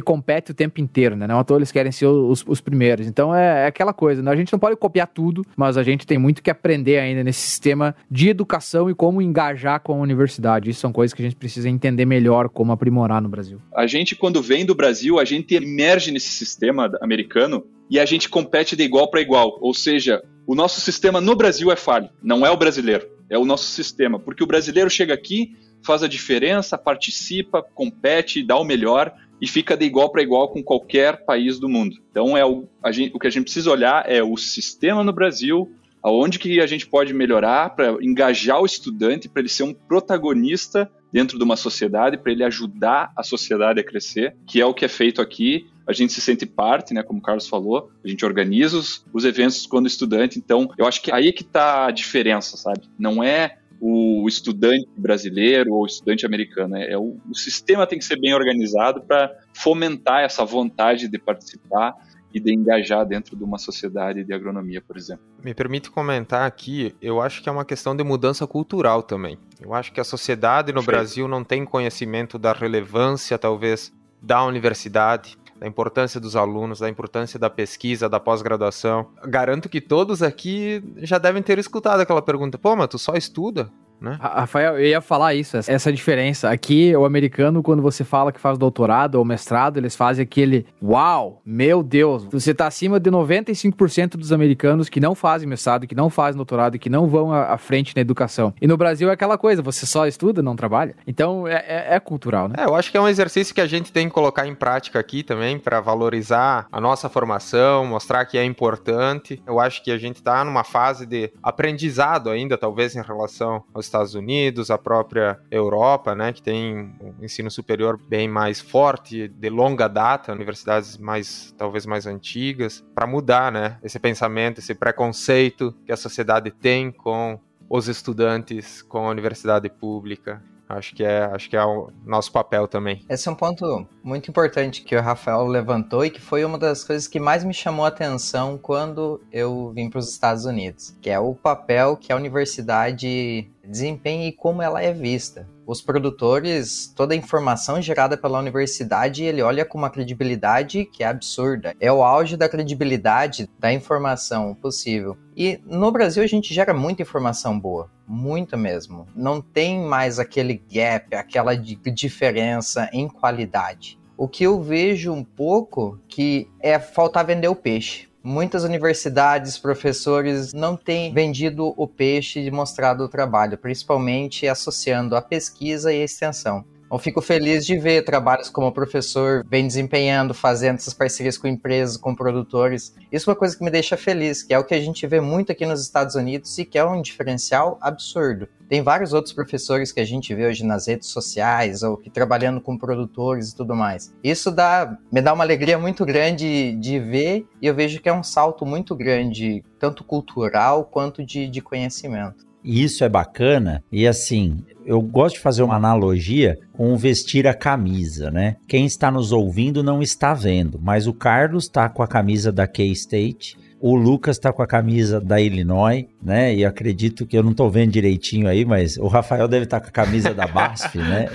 compete o tempo inteiro, né? Não à toa eles querem ser os, os primeiros. Então, é, é aquela coisa, né? A gente não pode copiar tudo, mas a gente tem muito que aprender ainda nesse sistema de educação e como engajar com a universidade. Isso são coisas que a gente precisa entender melhor como aprimorar no Brasil. A gente, quando vem do Brasil, a gente emerge nesse sistema americano e a gente compete de igual para igual. Ou seja, o nosso sistema no Brasil é falho, não é o brasileiro, é o nosso sistema. Porque o brasileiro chega aqui, faz a diferença, participa, compete, dá o melhor e fica de igual para igual com qualquer país do mundo. Então é o, gente, o que a gente precisa olhar é o sistema no Brasil, aonde que a gente pode melhorar para engajar o estudante, para ele ser um protagonista dentro de uma sociedade, para ele ajudar a sociedade a crescer, que é o que é feito aqui. A gente se sente parte, né, como o Carlos falou, a gente organiza os, os eventos quando estudante, então eu acho que aí que está a diferença, sabe? Não é o estudante brasileiro ou o estudante americano. É, é o, o sistema tem que ser bem organizado para fomentar essa vontade de participar e de engajar dentro de uma sociedade de agronomia, por exemplo. Me permite comentar aqui, eu acho que é uma questão de mudança cultural também. Eu acho que a sociedade no Perfeito. Brasil não tem conhecimento da relevância, talvez, da universidade, da importância dos alunos, da importância da pesquisa, da pós-graduação. Garanto que todos aqui já devem ter escutado aquela pergunta: pô, mas tu só estuda? Né? Rafael, eu ia falar isso, essa diferença. Aqui, o americano, quando você fala que faz doutorado ou mestrado, eles fazem aquele uau, meu Deus, você está acima de 95% dos americanos que não fazem mestrado, que não fazem doutorado, que não vão à frente na educação. E no Brasil é aquela coisa, você só estuda, não trabalha. Então é, é, é cultural, né? É, eu acho que é um exercício que a gente tem que colocar em prática aqui também para valorizar a nossa formação, mostrar que é importante. Eu acho que a gente está numa fase de aprendizado ainda, talvez em relação aos Estados Unidos, a própria Europa, né, que tem um ensino superior bem mais forte, de longa data, universidades mais talvez mais antigas, para mudar, né, esse pensamento, esse preconceito que a sociedade tem com os estudantes, com a universidade pública. Acho que é, acho que é o nosso papel também. Esse é um ponto muito importante que o Rafael levantou e que foi uma das coisas que mais me chamou a atenção quando eu vim para os Estados Unidos, que é o papel que a universidade desempenha e como ela é vista. Os produtores, toda a informação gerada pela universidade, ele olha com uma credibilidade que é absurda. É o auge da credibilidade da informação possível. E no Brasil a gente gera muita informação boa, muita mesmo. Não tem mais aquele gap, aquela diferença em qualidade. O que eu vejo um pouco que é faltar vender o peixe. Muitas universidades, professores não têm vendido o peixe e mostrado o trabalho, principalmente associando a pesquisa e a extensão. Eu fico feliz de ver trabalhos como o professor vem desempenhando, fazendo essas parcerias com empresas, com produtores. Isso é uma coisa que me deixa feliz, que é o que a gente vê muito aqui nos Estados Unidos e que é um diferencial absurdo. Tem vários outros professores que a gente vê hoje nas redes sociais ou que trabalhando com produtores e tudo mais. Isso dá, me dá uma alegria muito grande de ver e eu vejo que é um salto muito grande, tanto cultural quanto de, de conhecimento. E isso é bacana. E assim, eu gosto de fazer uma analogia com vestir a camisa, né? Quem está nos ouvindo não está vendo, mas o Carlos está com a camisa da K-State. O Lucas está com a camisa da Illinois, né? E acredito que eu não estou vendo direitinho aí, mas o Rafael deve estar tá com a camisa da BASF, né?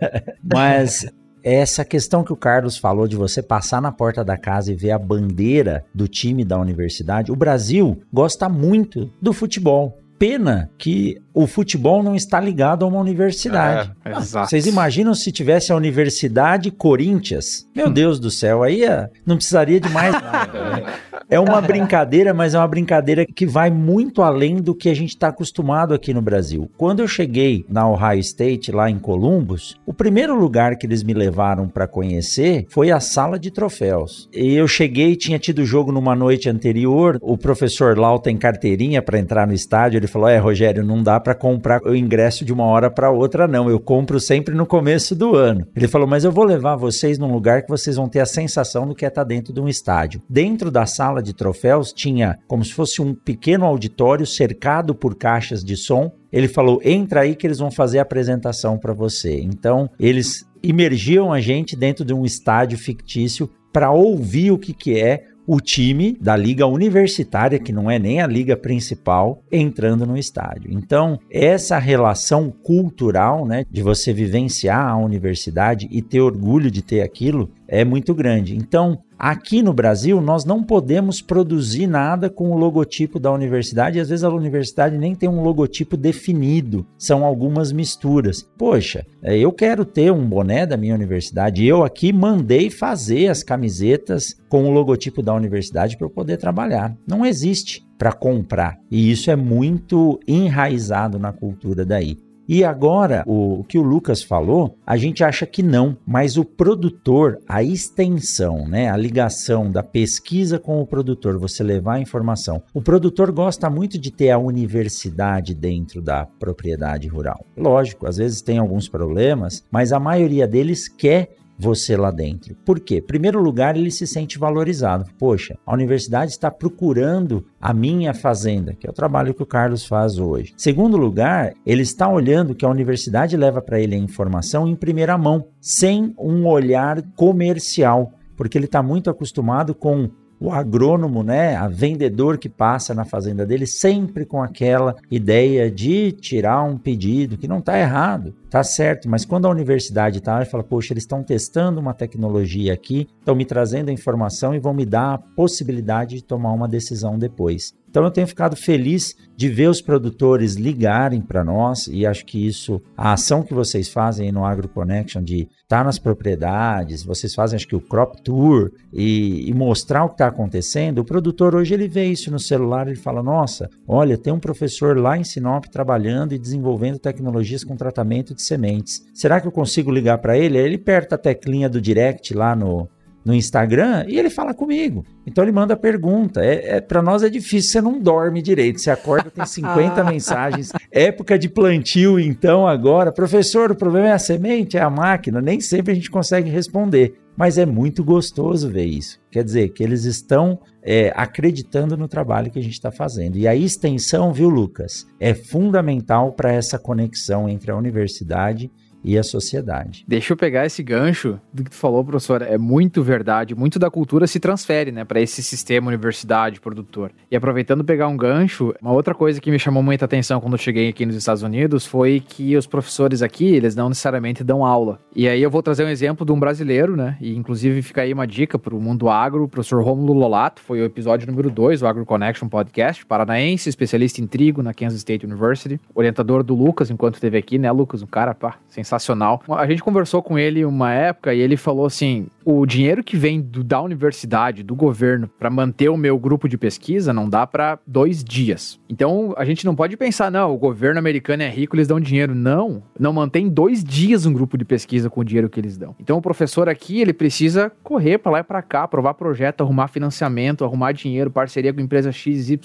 mas essa questão que o Carlos falou de você passar na porta da casa e ver a bandeira do time da universidade, o Brasil gosta muito do futebol pena que o futebol não está ligado a uma universidade. É, ah, vocês imaginam se tivesse a Universidade Corinthians? Meu hum. Deus do céu, aí é, não precisaria de mais nada. Né? É uma brincadeira, mas é uma brincadeira que vai muito além do que a gente está acostumado aqui no Brasil. Quando eu cheguei na Ohio State, lá em Columbus, o primeiro lugar que eles me levaram para conhecer foi a sala de troféus. E eu cheguei, tinha tido jogo numa noite anterior, o professor Lau tem carteirinha para entrar no estádio, ele falou: É, Rogério, não dá para comprar o ingresso de uma hora para outra, não. Eu compro sempre no começo do ano. Ele falou: Mas eu vou levar vocês num lugar que vocês vão ter a sensação do que é estar tá dentro de um estádio. Dentro da sala de troféus tinha como se fosse um pequeno auditório cercado por caixas de som. Ele falou: entra aí que eles vão fazer a apresentação para você. Então, eles imergiam a gente dentro de um estádio fictício para ouvir o que, que é o time da liga universitária, que não é nem a liga principal, entrando no estádio. Então, essa relação cultural, né, de você vivenciar a universidade e ter orgulho de ter aquilo, é muito grande. Então, Aqui no Brasil, nós não podemos produzir nada com o logotipo da universidade, e às vezes a universidade nem tem um logotipo definido, são algumas misturas. Poxa, é, eu quero ter um boné da minha universidade, eu aqui mandei fazer as camisetas com o logotipo da universidade para eu poder trabalhar. Não existe para comprar, e isso é muito enraizado na cultura daí. E agora, o, que o Lucas falou, a gente acha que não, mas o produtor, a extensão, né, a ligação da pesquisa com o produtor, você levar a informação. O produtor gosta muito de ter a universidade dentro da propriedade rural. Lógico, às vezes tem alguns problemas, mas a maioria deles quer você lá dentro. Por quê? Primeiro lugar, ele se sente valorizado. Poxa, a universidade está procurando a minha fazenda, que é o trabalho que o Carlos faz hoje. Segundo lugar, ele está olhando que a universidade leva para ele a informação em primeira mão, sem um olhar comercial porque ele está muito acostumado com o agrônomo, né, a vendedor que passa na fazenda dele, sempre com aquela ideia de tirar um pedido, que não está errado, está certo, mas quando a universidade está, ele fala, poxa, eles estão testando uma tecnologia aqui, estão me trazendo a informação e vão me dar a possibilidade de tomar uma decisão depois. Então eu tenho ficado feliz de ver os produtores ligarem para nós e acho que isso, a ação que vocês fazem no Agro Connection de estar tá nas propriedades, vocês fazem acho que o crop tour e, e mostrar o que está acontecendo. O produtor hoje ele vê isso no celular, ele fala: Nossa, olha, tem um professor lá em Sinop trabalhando e desenvolvendo tecnologias com tratamento de sementes. Será que eu consigo ligar para ele? Ele aperta a teclinha do direct lá no, no Instagram e ele fala comigo. Então ele manda pergunta. É, é para nós é difícil, você não dorme direito. Você acorda, tem 50 mensagens. Época de plantio, então, agora. Professor, o problema é a semente, é a máquina. Nem sempre a gente consegue responder. Mas é muito gostoso ver isso. Quer dizer, que eles estão é, acreditando no trabalho que a gente está fazendo. E a extensão, viu, Lucas, é fundamental para essa conexão entre a universidade e a sociedade. Deixa eu pegar esse gancho do que tu falou, professor. É muito verdade. Muito da cultura se transfere, né, para esse sistema universidade produtor. E aproveitando pegar um gancho, uma outra coisa que me chamou muita atenção quando eu cheguei aqui nos Estados Unidos foi que os professores aqui, eles não necessariamente dão aula. E aí eu vou trazer um exemplo de um brasileiro, né? E inclusive fica aí uma dica para o mundo agro, o professor Romulo Lolato, foi o episódio número 2 do Agro Connection Podcast, paranaense, especialista em trigo na Kansas State University, orientador do Lucas enquanto esteve aqui, né, Lucas? Um cara, pá, sensacional sensacional. A gente conversou com ele uma época e ele falou assim: o dinheiro que vem do, da universidade, do governo, para manter o meu grupo de pesquisa não dá para dois dias. Então a gente não pode pensar, não, o governo americano é rico, eles dão dinheiro. Não, não mantém dois dias um grupo de pesquisa com o dinheiro que eles dão. Então o professor aqui, ele precisa correr para lá e para cá, aprovar projeto, arrumar financiamento, arrumar dinheiro, parceria com empresa XYZ,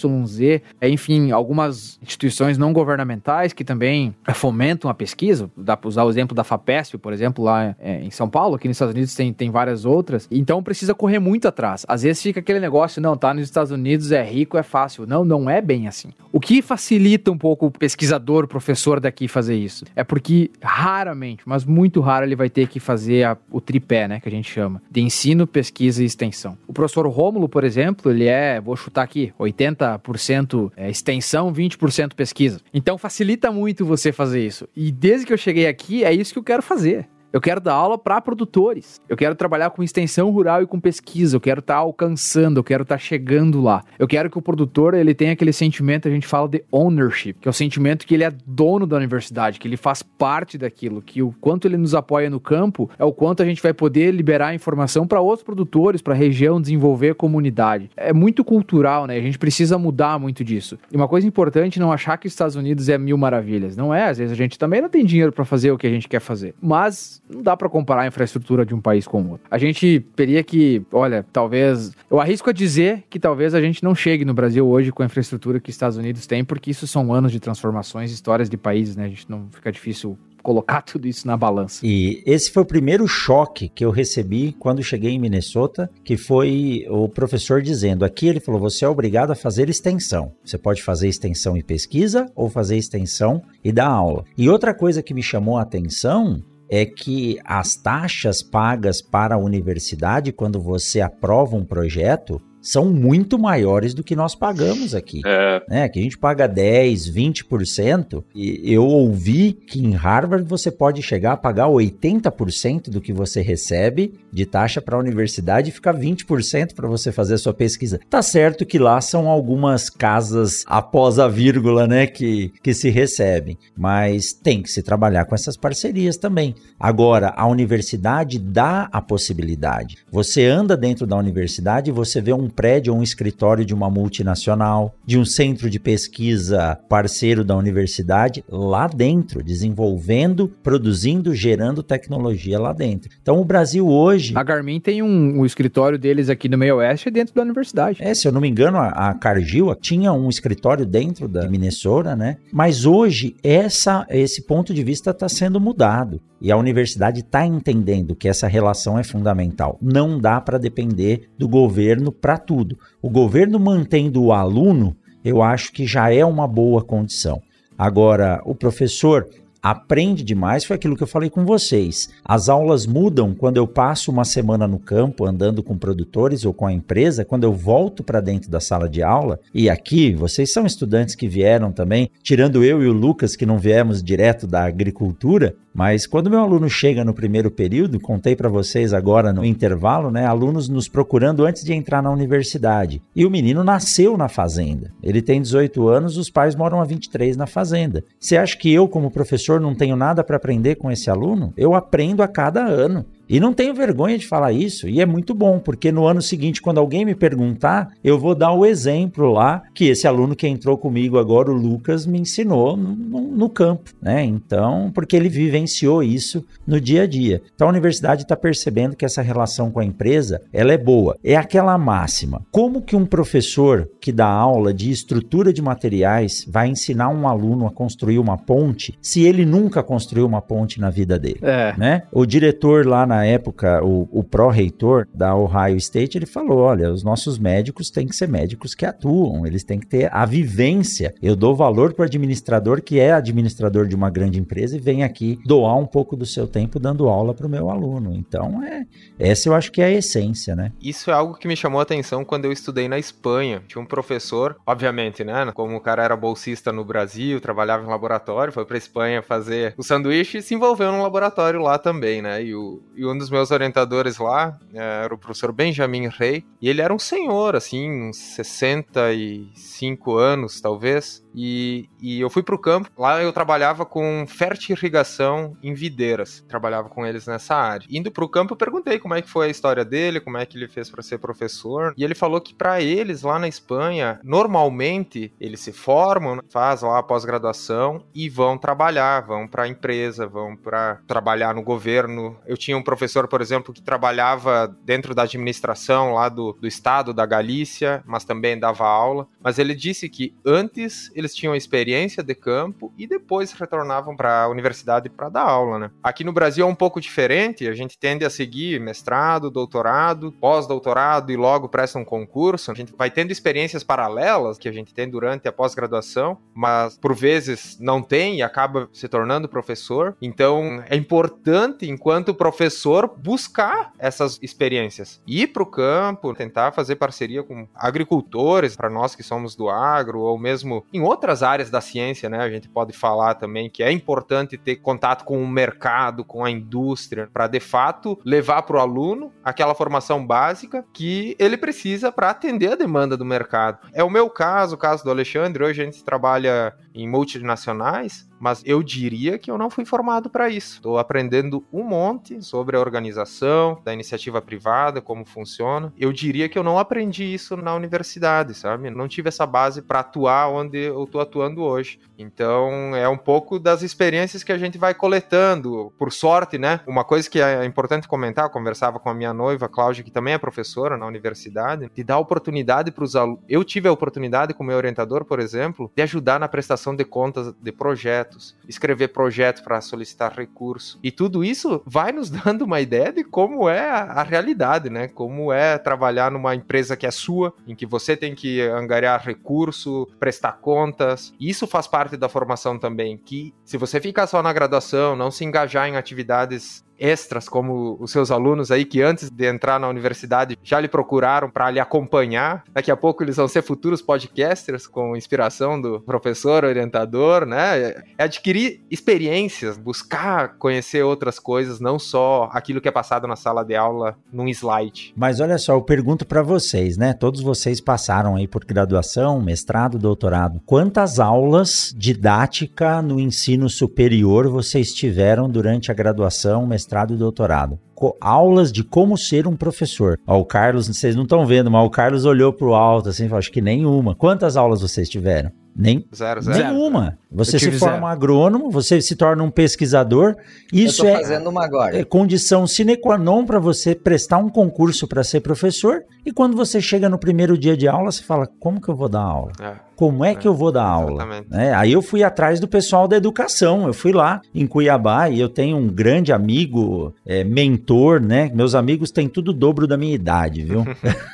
é, enfim, algumas instituições não governamentais que também fomentam a pesquisa, dá para usar o exemplo da FAPESP, por exemplo, lá é, em São Paulo, aqui nos Estados Unidos tem, tem várias outras. Então precisa correr muito atrás. Às vezes fica aquele negócio, não, tá nos Estados Unidos, é rico, é fácil. Não, não é bem assim. O que facilita um pouco o pesquisador, o professor daqui fazer isso? É porque raramente, mas muito raro, ele vai ter que fazer a, o tripé, né, que a gente chama, de ensino, pesquisa e extensão. O professor Rômulo, por exemplo, ele é, vou chutar aqui, 80% é, extensão, 20% pesquisa. Então facilita muito você fazer isso. E desde que eu cheguei aqui, é isso que eu quero fazer. Eu quero dar aula para produtores. Eu quero trabalhar com extensão rural e com pesquisa. Eu quero estar tá alcançando, eu quero estar tá chegando lá. Eu quero que o produtor ele tenha aquele sentimento, a gente fala de ownership, que é o sentimento que ele é dono da universidade, que ele faz parte daquilo, que o quanto ele nos apoia no campo é o quanto a gente vai poder liberar informação para outros produtores, para a região desenvolver a comunidade. É muito cultural, né? A gente precisa mudar muito disso. E uma coisa importante, não achar que os Estados Unidos é mil maravilhas. Não é, às vezes a gente também não tem dinheiro para fazer o que a gente quer fazer. Mas não dá para comparar a infraestrutura de um país com o outro. A gente teria que, olha, talvez. Eu arrisco a dizer que talvez a gente não chegue no Brasil hoje com a infraestrutura que os Estados Unidos têm, porque isso são anos de transformações, histórias de países, né? A gente não fica difícil colocar tudo isso na balança. E esse foi o primeiro choque que eu recebi quando cheguei em Minnesota, que foi o professor dizendo: aqui ele falou, você é obrigado a fazer extensão. Você pode fazer extensão e pesquisa ou fazer extensão e dar aula. E outra coisa que me chamou a atenção é que as taxas pagas para a universidade quando você aprova um projeto são muito maiores do que nós pagamos aqui. É. Né? Que a gente paga 10, 20%. E eu ouvi que em Harvard você pode chegar a pagar 80% do que você recebe de taxa para a universidade e ficar 20% para você fazer a sua pesquisa. Tá certo que lá são algumas casas após a vírgula, né, que, que se recebem, mas tem que se trabalhar com essas parcerias também. Agora, a universidade dá a possibilidade. Você anda dentro da universidade e você vê um prédio ou um escritório de uma multinacional, de um centro de pesquisa parceiro da universidade lá dentro, desenvolvendo, produzindo, gerando tecnologia lá dentro. Então o Brasil hoje. A Garmin tem um, um escritório deles aqui no meio oeste dentro da universidade. É, se eu não me engano, a, a Cargill tinha um escritório dentro da Minnesota, né? Mas hoje essa, esse ponto de vista está sendo mudado. E a universidade está entendendo que essa relação é fundamental. Não dá para depender do governo para tudo. O governo mantendo o aluno, eu acho que já é uma boa condição. Agora, o professor aprende demais, foi aquilo que eu falei com vocês. As aulas mudam quando eu passo uma semana no campo andando com produtores ou com a empresa, quando eu volto para dentro da sala de aula, e aqui vocês são estudantes que vieram também, tirando eu e o Lucas que não viemos direto da agricultura, mas quando meu aluno chega no primeiro período, contei para vocês agora no intervalo, né, alunos nos procurando antes de entrar na universidade. E o menino nasceu na fazenda. Ele tem 18 anos, os pais moram há 23 na fazenda. Você acha que eu como professor não tenho nada para aprender com esse aluno? Eu aprendo a cada ano. E não tenho vergonha de falar isso, e é muito bom, porque no ano seguinte, quando alguém me perguntar, eu vou dar o exemplo lá que esse aluno que entrou comigo agora, o Lucas, me ensinou no, no, no campo, né? Então, porque ele vivenciou isso no dia a dia. Então a universidade está percebendo que essa relação com a empresa ela é boa. É aquela máxima. Como que um professor que dá aula de estrutura de materiais vai ensinar um aluno a construir uma ponte se ele nunca construiu uma ponte na vida dele? É. Né? O diretor lá na na época, o, o pró-reitor da Ohio State, ele falou: olha, os nossos médicos têm que ser médicos que atuam, eles têm que ter a vivência. Eu dou valor para o administrador que é administrador de uma grande empresa e vem aqui doar um pouco do seu tempo dando aula para o meu aluno. Então, é, essa eu acho que é a essência, né? Isso é algo que me chamou a atenção quando eu estudei na Espanha. Tinha um professor, obviamente, né? Como o cara era bolsista no Brasil, trabalhava em laboratório, foi para Espanha fazer o sanduíche e se envolveu num laboratório lá também, né? E o, e um dos meus orientadores lá é, era o professor Benjamin Rey, e ele era um senhor, assim, uns 65 anos, talvez, e, e eu fui para o campo. Lá eu trabalhava com fertirrigação em videiras. Trabalhava com eles nessa área. Indo para o campo, eu perguntei como é que foi a história dele, como é que ele fez para ser professor. E ele falou que para eles lá na Espanha, normalmente eles se formam, faz lá a pós-graduação e vão trabalhar, vão para empresa, vão para trabalhar no governo. Eu tinha um por exemplo, que trabalhava dentro da administração lá do, do estado da Galícia, mas também dava aula. Mas ele disse que antes ele eles tinham experiência de campo e depois retornavam para a universidade para dar aula, né? Aqui no Brasil é um pouco diferente, a gente tende a seguir mestrado, doutorado, pós-doutorado e logo presta um concurso. A gente vai tendo experiências paralelas que a gente tem durante a pós-graduação, mas por vezes não tem e acaba se tornando professor. Então é importante, enquanto professor, buscar essas experiências, ir para o campo, tentar fazer parceria com agricultores, para nós que somos do agro, ou mesmo em outras áreas da ciência, né? A gente pode falar também que é importante ter contato com o mercado, com a indústria, para de fato levar para o aluno aquela formação básica que ele precisa para atender a demanda do mercado. É o meu caso, o caso do Alexandre. Hoje a gente trabalha em multinacionais mas eu diria que eu não fui formado para isso. Estou aprendendo um monte sobre a organização da iniciativa privada, como funciona. Eu diria que eu não aprendi isso na universidade, sabe? Não tive essa base para atuar onde eu estou atuando hoje. Então, é um pouco das experiências que a gente vai coletando. Por sorte, né? Uma coisa que é importante comentar, eu conversava com a minha noiva, Cláudia, que também é professora na universidade, de dar oportunidade para os alunos. Eu tive a oportunidade, com meu orientador, por exemplo, de ajudar na prestação de contas de projetos projetos, escrever projetos para solicitar recurso. E tudo isso vai nos dando uma ideia de como é a, realidade, né? Como é trabalhar numa empresa que é sua, em que você tem que angariar recurso, prestar contas. Isso faz parte da formação também, que se você ficar só na graduação, não se engajar em atividades extras, como os seus alunos aí que antes de entrar na universidade já lhe procuraram para lhe acompanhar. Daqui a pouco eles vão ser futuros podcasters com inspiração do professor orientador, né? É adquirir experiências, buscar conhecer outras coisas, não só aquilo que é passado na sala de aula num slide. Mas olha só, eu pergunto para vocês, né? Todos vocês passaram aí por graduação, mestrado, doutorado. Quantas aulas didática no ensino superior vocês tiveram durante a graduação, mestrado mestrado e doutorado. Co aulas de como ser um professor. Ó, o Carlos, vocês não estão vendo, mas o Carlos olhou para o alto assim, falou, acho que nenhuma. Quantas aulas vocês tiveram? Nem, zero, zero. Nenhuma. Você se forma zero. agrônomo, você se torna um pesquisador. Isso é, fazendo uma agora. é condição sine qua non para você prestar um concurso para ser professor. E quando você chega no primeiro dia de aula, você fala: como que eu vou dar aula? É. Como é, é, que eu vou dar aula? É, aí eu fui atrás do pessoal da educação. Eu fui lá em Cuiabá e eu tenho um grande amigo, é, mentor, né? Meus amigos têm tudo o dobro da minha idade, viu?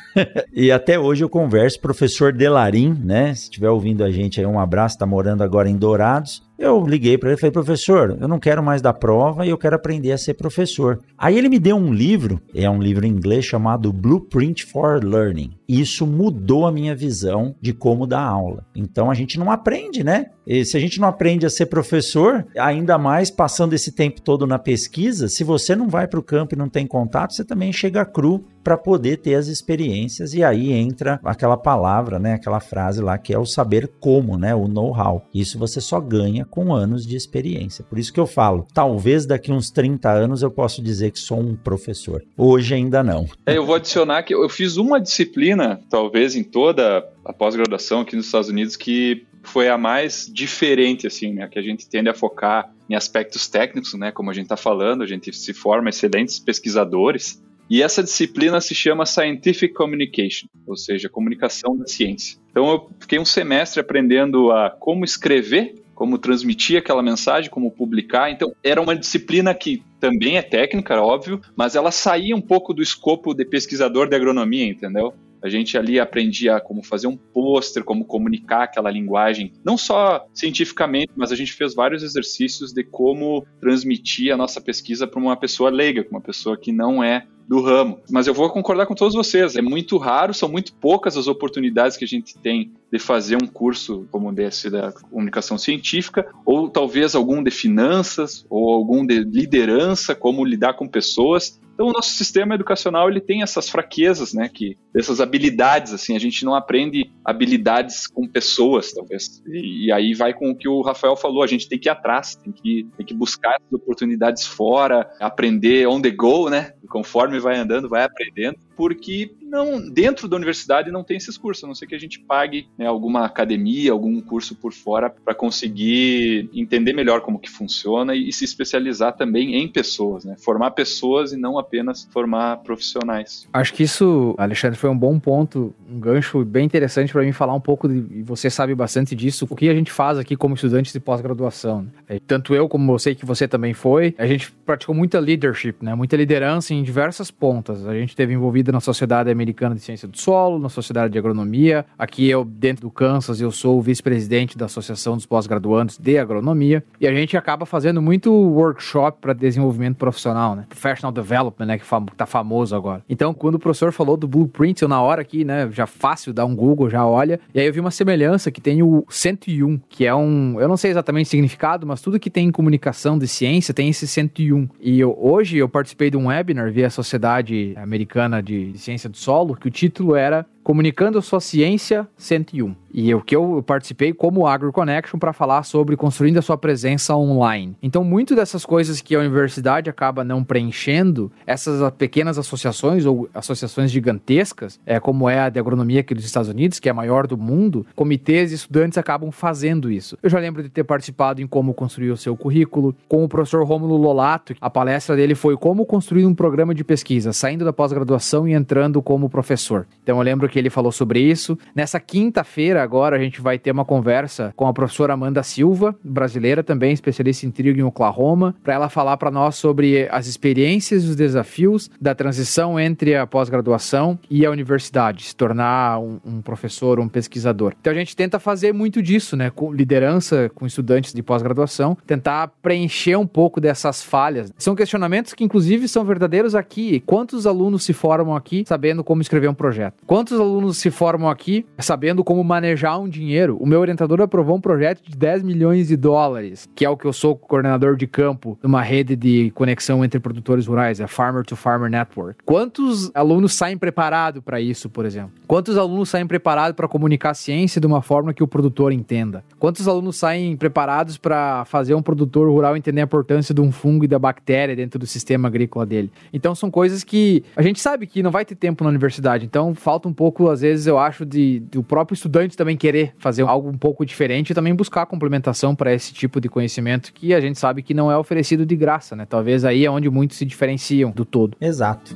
e até hoje eu converso, professor Delarim, né? Se estiver ouvindo a gente aí, um abraço, tá morando agora em Dourados. Eu liguei para ele e falei, professor, eu não quero mais dar prova e eu quero aprender a ser professor. Aí ele me deu um livro, é um livro em inglês chamado Blueprint for Learning. Isso mudou a minha visão de como dar aula. Então a gente não aprende, né? E se a gente não aprende a ser professor, ainda mais passando esse tempo todo na pesquisa, se você não vai para o campo e não tem contato, você também chega cru para poder ter as experiências e aí entra aquela palavra, né, aquela frase lá que é o saber como, né, o know-how. Isso você só ganha com anos de experiência. Por isso que eu falo, talvez daqui uns 30 anos eu possa dizer que sou um professor. Hoje ainda não. É, eu vou adicionar que eu fiz uma disciplina, talvez em toda a pós-graduação aqui nos Estados Unidos que foi a mais diferente, assim, né? Que a gente tende a focar em aspectos técnicos, né? Como a gente está falando, a gente se forma excelentes pesquisadores, e essa disciplina se chama Scientific Communication, ou seja, comunicação da ciência. Então eu fiquei um semestre aprendendo a como escrever, como transmitir aquela mensagem, como publicar. Então era uma disciplina que também é técnica, óbvio, mas ela saía um pouco do escopo de pesquisador de agronomia, entendeu? A gente ali aprendia como fazer um pôster, como comunicar aquela linguagem, não só cientificamente, mas a gente fez vários exercícios de como transmitir a nossa pesquisa para uma pessoa leiga, uma pessoa que não é do ramo. Mas eu vou concordar com todos vocês, é muito raro, são muito poucas as oportunidades que a gente tem de fazer um curso como esse da comunicação científica, ou talvez algum de finanças, ou algum de liderança, como lidar com pessoas. Então o nosso sistema educacional ele tem essas fraquezas, né, que essas habilidades assim, a gente não aprende habilidades com pessoas, talvez. E, e, aí vai com o que o Rafael falou, a gente tem que ir atrás, tem que tem que buscar oportunidades fora, aprender on the go, né? Conforme vai andando, vai aprendendo, porque não dentro da universidade não tem esses cursos, a não ser que a gente pague né, alguma academia, algum curso por fora para conseguir entender melhor como que funciona e, e, se especializar também em pessoas, né? Formar pessoas e não apenas formar profissionais. Acho que isso, Alexandre, foi um bom ponto, um gancho bem interessante para mim falar um pouco de, e você sabe bastante disso, o que a gente faz aqui como estudantes de pós-graduação. Né? Tanto eu como eu sei que você também foi, a gente praticou muita leadership, né? Muita liderança em diversas pontas. A gente teve envolvido na sociedade Americana de Ciência do Solo, na Sociedade de Agronomia. Aqui eu, dentro do Kansas, eu sou o vice-presidente da Associação dos Pós-Graduantes de Agronomia. E a gente acaba fazendo muito workshop para desenvolvimento profissional, né? Professional Development, né? Que tá famoso agora. Então, quando o professor falou do Blueprint, eu na hora aqui, né? Já fácil, dar um Google, já olha. E aí eu vi uma semelhança que tem o 101, que é um... Eu não sei exatamente o significado, mas tudo que tem em comunicação de ciência tem esse 101. E eu, hoje eu participei de um webinar via Sociedade Americana de Ciência do solo, que o título era Comunicando Sua Ciência 101. E o que eu participei como Agro Connection para falar sobre construindo a sua presença online. Então, muito dessas coisas que a universidade acaba não preenchendo, essas pequenas associações ou associações gigantescas, é como é a de agronomia aqui dos Estados Unidos, que é a maior do mundo, comitês e estudantes acabam fazendo isso. Eu já lembro de ter participado em como construir o seu currículo, com o professor Rômulo Lolato, a palestra dele foi como construir um programa de pesquisa, saindo da pós-graduação e entrando como professor. Então, eu lembro que ele falou sobre isso. Nessa quinta-feira, agora, a gente vai ter uma conversa com a professora Amanda Silva, brasileira também, especialista em trigo em Oklahoma, para ela falar para nós sobre as experiências e os desafios da transição entre a pós-graduação e a universidade, se tornar um, um professor, um pesquisador. Então a gente tenta fazer muito disso, né? Com liderança com estudantes de pós-graduação, tentar preencher um pouco dessas falhas. São questionamentos que, inclusive, são verdadeiros aqui. Quantos alunos se formam aqui sabendo como escrever um projeto? Quantos alunos se formam aqui sabendo como manejar um dinheiro. O meu orientador aprovou um projeto de 10 milhões de dólares, que é o que eu sou coordenador de campo numa rede de conexão entre produtores rurais, a Farmer to Farmer Network. Quantos alunos saem preparados para isso, por exemplo? Quantos alunos saem preparados para comunicar a ciência de uma forma que o produtor entenda? Quantos alunos saem preparados para fazer um produtor rural entender a importância de um fungo e da bactéria dentro do sistema agrícola dele? Então são coisas que a gente sabe que não vai ter tempo na universidade, então falta um pouco pouco, às vezes, eu acho, de, de o próprio estudante também querer fazer algo um pouco diferente e também buscar complementação para esse tipo de conhecimento que a gente sabe que não é oferecido de graça, né? Talvez aí é onde muitos se diferenciam do todo. Exato.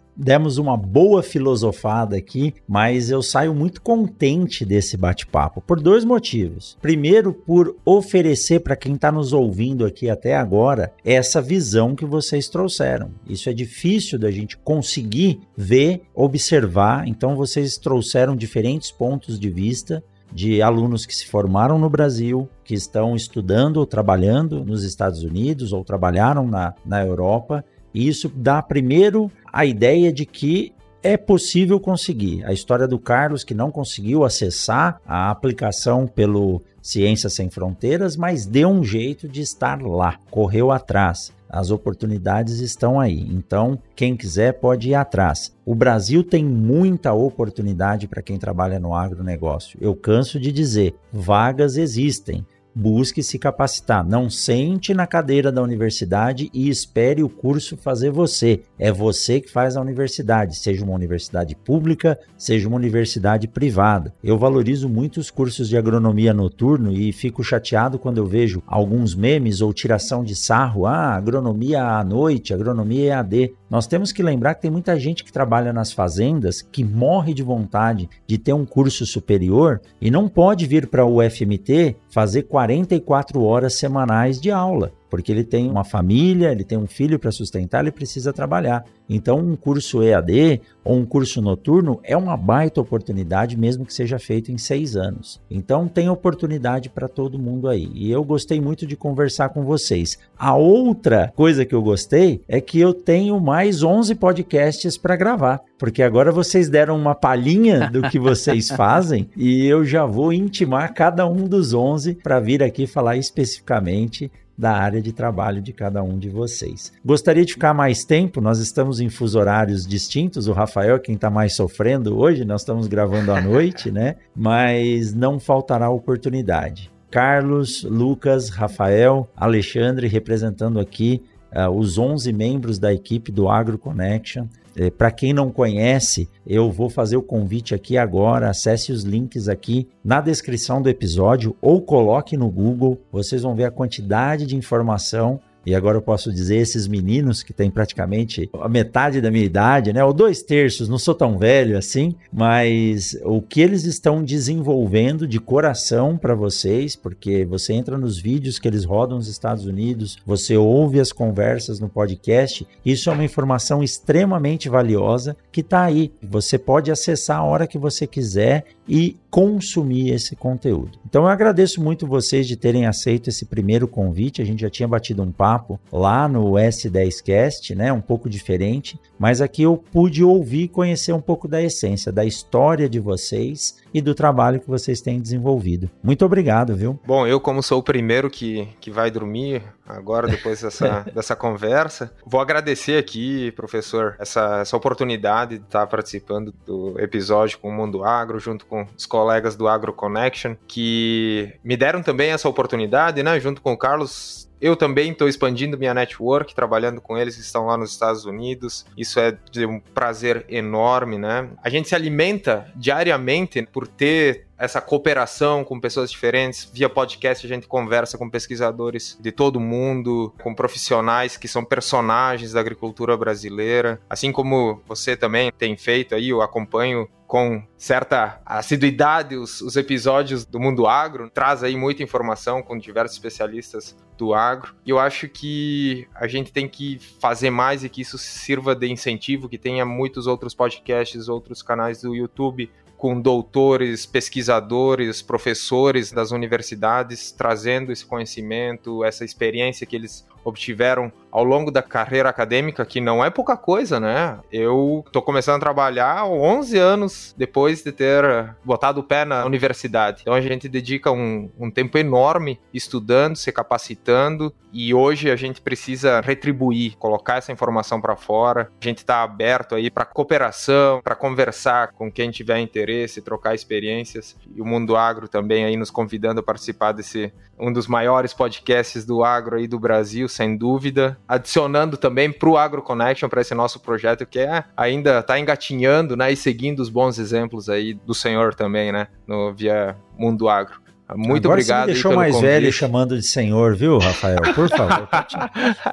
demos uma boa filosofada aqui, mas eu saio muito contente desse bate-papo por dois motivos. Primeiro, por oferecer para quem está nos ouvindo aqui até agora essa visão que vocês trouxeram. Isso é difícil da gente conseguir ver, observar. Então, vocês trouxeram diferentes pontos de vista de alunos que se formaram no Brasil, que estão estudando ou trabalhando nos Estados Unidos ou trabalharam na, na Europa e isso dá primeiro a ideia de que é possível conseguir. A história do Carlos, que não conseguiu acessar a aplicação pelo Ciências Sem Fronteiras, mas deu um jeito de estar lá, correu atrás. As oportunidades estão aí. Então, quem quiser pode ir atrás. O Brasil tem muita oportunidade para quem trabalha no agronegócio. Eu canso de dizer: vagas existem busque se capacitar. Não sente na cadeira da universidade e espere o curso fazer você. É você que faz a universidade, seja uma universidade pública, seja uma universidade privada. Eu valorizo muito os cursos de agronomia noturno e fico chateado quando eu vejo alguns memes ou tiração de sarro. Ah, agronomia à noite, agronomia EAD. Nós temos que lembrar que tem muita gente que trabalha nas fazendas que morre de vontade de ter um curso superior e não pode vir para o UFMT fazer 44 horas semanais de aula porque ele tem uma família, ele tem um filho para sustentar, ele precisa trabalhar. Então, um curso EAD ou um curso noturno é uma baita oportunidade, mesmo que seja feito em seis anos. Então, tem oportunidade para todo mundo aí. E eu gostei muito de conversar com vocês. A outra coisa que eu gostei é que eu tenho mais 11 podcasts para gravar, porque agora vocês deram uma palhinha do que vocês fazem e eu já vou intimar cada um dos 11 para vir aqui falar especificamente da área de trabalho de cada um de vocês. Gostaria de ficar mais tempo, nós estamos em fuso horários distintos, o Rafael é quem está mais sofrendo hoje, nós estamos gravando à noite, né? Mas não faltará oportunidade. Carlos, Lucas, Rafael, Alexandre representando aqui uh, os 11 membros da equipe do Agro Connection. É, Para quem não conhece, eu vou fazer o convite aqui agora. Acesse os links aqui na descrição do episódio ou coloque no Google. Vocês vão ver a quantidade de informação e agora eu posso dizer esses meninos que têm praticamente a metade da minha idade, né? Ou dois terços, não sou tão velho assim, mas o que eles estão desenvolvendo de coração para vocês, porque você entra nos vídeos que eles rodam nos Estados Unidos, você ouve as conversas no podcast, isso é uma informação extremamente valiosa que está aí. Você pode acessar a hora que você quiser e consumir esse conteúdo. Então eu agradeço muito vocês de terem aceito esse primeiro convite. A gente já tinha batido um papo lá no S10cast, né, um pouco diferente, mas aqui eu pude ouvir e conhecer um pouco da essência, da história de vocês e do trabalho que vocês têm desenvolvido. Muito obrigado, viu? Bom, eu como sou o primeiro que, que vai dormir agora depois dessa, dessa conversa, vou agradecer aqui, professor, essa, essa oportunidade de estar participando do episódio com o Mundo Agro junto com os colegas do Agro Connection, que me deram também essa oportunidade, né? Junto com o Carlos, eu também estou expandindo minha network, trabalhando com eles que estão lá nos Estados Unidos. Isso é de um prazer enorme, né? A gente se alimenta diariamente por ter essa cooperação com pessoas diferentes. Via podcast a gente conversa com pesquisadores de todo mundo, com profissionais que são personagens da agricultura brasileira. Assim como você também tem feito aí, eu acompanho com certa assiduidade os, os, episódios do Mundo Agro, traz aí muita informação com diversos especialistas do agro. E eu acho que a gente tem que fazer mais e que isso sirva de incentivo, que tenha muitos outros podcasts, outros canais do YouTube com doutores, pesquisadores, professores das universidades trazendo esse conhecimento, essa experiência que eles obtiveram ao longo da carreira acadêmica, que não é pouca coisa, né? Eu tô começando a trabalhar 11 anos depois de ter botado o pé na universidade. Então a gente dedica um, um tempo enorme estudando, se capacitando e hoje a gente precisa retribuir, colocar essa informação para fora. A gente está aberto aí para cooperação, para conversar com quem tiver interesse, trocar experiências. E o Mundo Agro também aí nos convidando a participar desse um dos maiores podcasts do agro aí do Brasil, sem dúvida adicionando também para o Agro Connection, para esse nosso projeto que é, ainda está engatinhando né, e seguindo os bons exemplos aí do senhor também, né, no, via Mundo Agro. Muito Agora obrigado. Você me deixou mais convite. velho chamando de senhor, viu, Rafael? Por favor.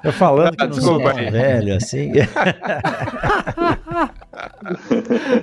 Eu falando que não sou Desculpa aí. velho assim.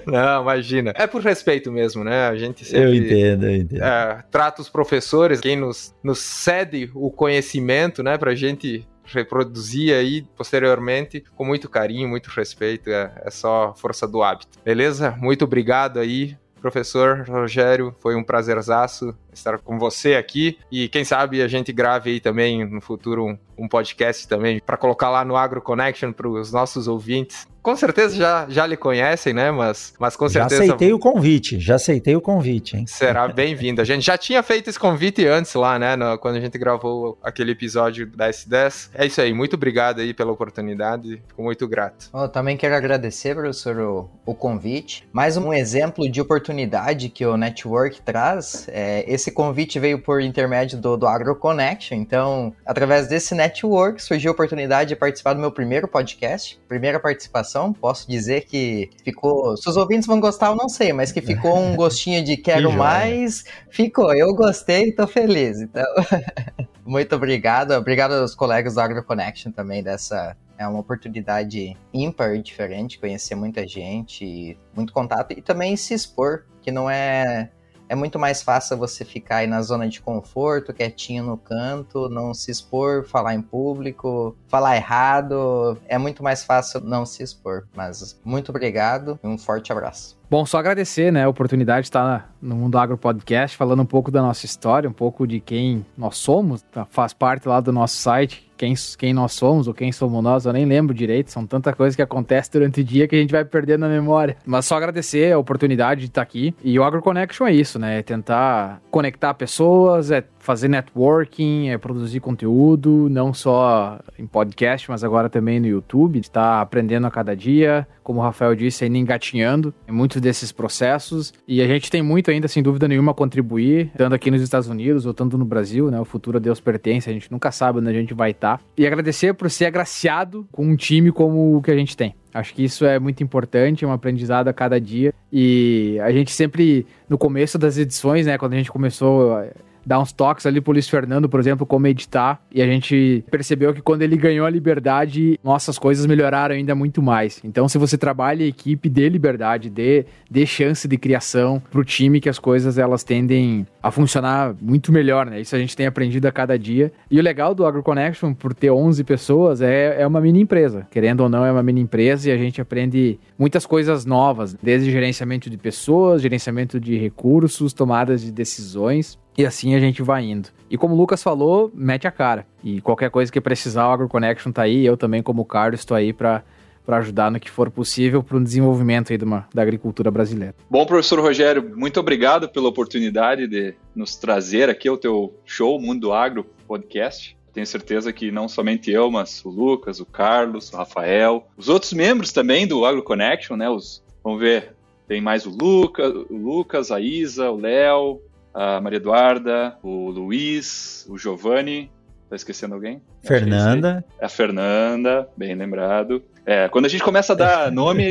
Não, imagina. É por respeito mesmo, né? A gente Eu sempre entendo, eu entendo. é, trata os professores, quem nos, nos cede o conhecimento, né, pra gente reproduzir aí posteriormente com muito carinho, muito respeito, é, é só força do hábito. Beleza? Muito obrigado aí, professor Rogério, foi um prazerzaço estar com você aqui e quem sabe a gente grave aí também no futuro um, um podcast também para colocar lá no Agro Connection para os nossos ouvintes. Com certeza já, já lhe conhecem, né? Mas, mas com Já certeza aceitei o convite, já aceitei o convite, hein? Será bem-vindo. A gente já tinha feito esse convite antes lá, né? no- quando a gente gravou aquele episódio da S10. É isso aí. Muito obrigado aí pela oportunidade. Fico muito grato. Eu também quero agradecer, professor, o, o convite. Mais um exemplo de oportunidade que o Network traz. É, esse convite veio por intermédio do, do AgroConnection. Então, através desse network, surgiu a oportunidade de participar do meu primeiro podcast. Primeira participação. Posso dizer que ficou... Se os ouvintes vão gostar, eu não sei, mas que ficou um gostinho de quero joia. mais. Ficou. Eu gostei e tô feliz. Então... Muito obrigado. Obrigado aos colegas do AgroConnection também dessa. É uma oportunidade ímpar, diferente, conhecer muita gente, muito contato e também se expor, que não é. É muito mais fácil você ficar aí na zona de conforto, quietinho no canto, não se expor, falar em público, falar errado. É muito mais fácil não se expor. Mas muito obrigado e um forte abraço. Bom, só agradecer, né, a oportunidade de estar no Mundo Agro Podcast, falando um pouco da nossa história, um pouco de quem nós somos, tá? faz parte lá do nosso site, quem, quem nós somos ou quem somos nós, eu nem lembro direito, são tanta coisa que acontece durante o dia que a gente vai perdendo a memória. Mas só agradecer a oportunidade de estar aqui. E o Agro Connection é isso, né, é tentar conectar pessoas, é fazer networking, é produzir conteúdo, não só em podcast, mas agora também no YouTube, está aprendendo a cada dia, como o Rafael disse, ainda engatinhando em muitos desses processos, e a gente tem muito ainda, sem dúvida nenhuma, a contribuir, tanto aqui nos Estados Unidos ou tanto no Brasil, né, o futuro a Deus pertence, a gente nunca sabe onde a gente vai estar, e agradecer por ser agraciado com um time como o que a gente tem. Acho que isso é muito importante, é um aprendizado a cada dia. E a gente sempre, no começo das edições, né, quando a gente começou dar uns toques ali pro Luiz Fernando, por exemplo, como editar, e a gente percebeu que quando ele ganhou a liberdade, nossas coisas melhoraram ainda muito mais. Então, se você trabalha em equipe, dê liberdade, dê, dê chance de criação pro time, que as coisas elas tendem a funcionar muito melhor, né? Isso a gente tem aprendido a cada dia. E o legal do AgroConnection, por ter 11 pessoas, é, é uma mini empresa. Querendo ou não, é uma mini empresa e a gente aprende muitas coisas novas, desde gerenciamento de pessoas, gerenciamento de recursos, tomadas de decisões. E assim a gente vai indo. E como o Lucas falou, mete a cara. E qualquer coisa que precisar, o AgroConnection tá aí. Eu também, como o Carlos, estou aí para para ajudar no que for possível para o desenvolvimento aí de uma, da agricultura brasileira. Bom, professor Rogério, muito obrigado pela oportunidade de nos trazer aqui ao teu show Mundo Agro Podcast. Tenho certeza que não somente eu, mas o Lucas, o Carlos, o Rafael, os outros membros também do Agro Connection, né? Os, vamos ver, tem mais o Lucas, o Lucas, a Isa, o Léo, a Maria Eduarda, o Luiz, o Giovanni. Tá esquecendo alguém? Fernanda. É a Fernanda, bem lembrado. É, quando a gente começa a dar nome,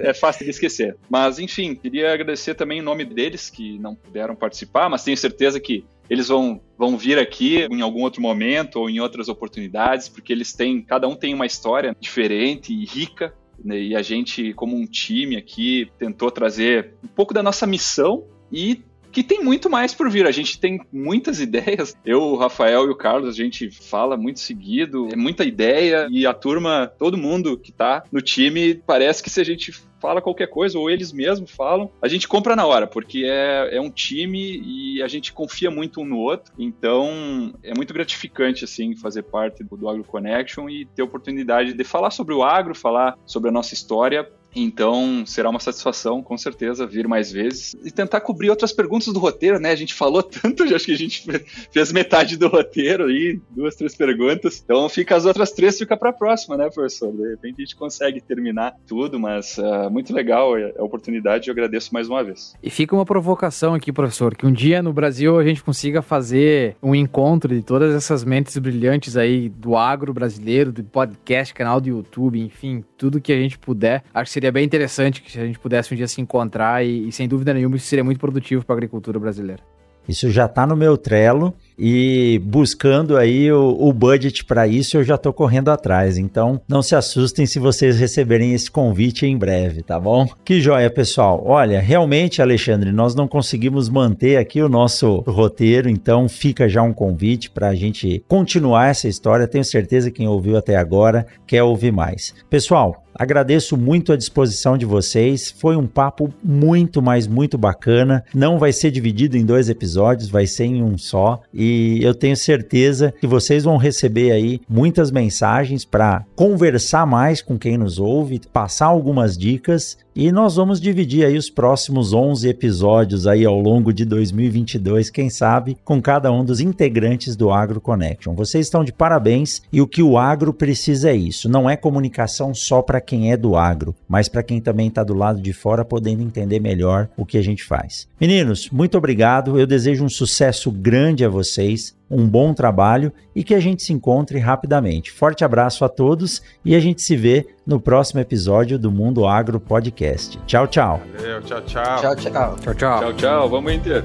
é fácil de esquecer. Mas, enfim, queria agradecer também em nome deles que não puderam participar, mas tenho certeza que eles vão, vão vir aqui em algum outro momento ou em outras oportunidades, porque eles têm, cada um tem uma história diferente e rica. Né, e a gente, como um time aqui, tentou trazer um pouco da nossa missão e que tem muito mais por vir. A gente tem muitas ideias. Eu, o Rafael e o Carlos, a gente fala muito seguido, é muita ideia e a turma, todo mundo que tá no time, parece que se a gente fala qualquer coisa, ou eles mesmos falam, a gente compra na hora, porque é, é um time e a gente confia muito um no outro. Então, é muito gratificante, assim, fazer parte do, do Agro Connection e ter a oportunidade de falar sobre o agro, falar sobre a nossa história então, será uma satisfação, com certeza, vir mais vezes e tentar cobrir outras perguntas do roteiro, né? A gente falou tanto, já acho que a gente fez metade do roteiro aí, duas, três perguntas. Então, fica as outras três, fica para a próxima, né, professor? De repente a gente consegue terminar tudo, mas uh, muito legal a oportunidade eu agradeço mais uma vez. E fica uma provocação aqui, professor, que um dia no Brasil a gente consiga fazer um encontro de todas essas mentes brilhantes aí do agro brasileiro, do podcast, canal do YouTube, enfim, tudo que a gente puder. Acho que seria bem interessante que a gente pudesse um dia se encontrar e, e sem dúvida nenhuma, isso seria muito produtivo para a agricultura brasileira. Isso já está no meu Trello e buscando aí o, o budget para isso, eu já estou correndo atrás. Então, não se assustem se vocês receberem esse convite em breve, tá bom? Que joia, pessoal. Olha, realmente, Alexandre, nós não conseguimos manter aqui o nosso roteiro, então fica já um convite para a gente continuar essa história. Tenho certeza que quem ouviu até agora quer ouvir mais. Pessoal, Agradeço muito a disposição de vocês. Foi um papo muito, mas muito bacana. Não vai ser dividido em dois episódios, vai ser em um só. E eu tenho certeza que vocês vão receber aí muitas mensagens para conversar mais com quem nos ouve, passar algumas dicas e nós vamos dividir aí os próximos 11 episódios aí ao longo de 2022, quem sabe, com cada um dos integrantes do Agro Connection. Vocês estão de parabéns e o que o agro precisa é isso. Não é comunicação só para quem é do agro, mas para quem também está do lado de fora podendo entender melhor o que a gente faz. Meninos, muito obrigado. Eu desejo um sucesso grande a vocês um bom trabalho e que a gente se encontre rapidamente. Forte abraço a todos e a gente se vê no próximo episódio do Mundo Agro Podcast. Tchau, tchau. Valeu, tchau, tchau. Tchau, tchau. Tchau, tchau. Tchau, tchau. Vamos Inter.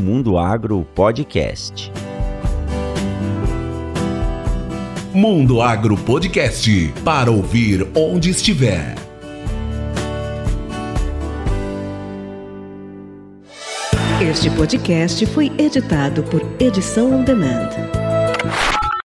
Mundo Agro Podcast. Mundo Agro Podcast para ouvir onde estiver. Este podcast foi editado por Edição On Demand.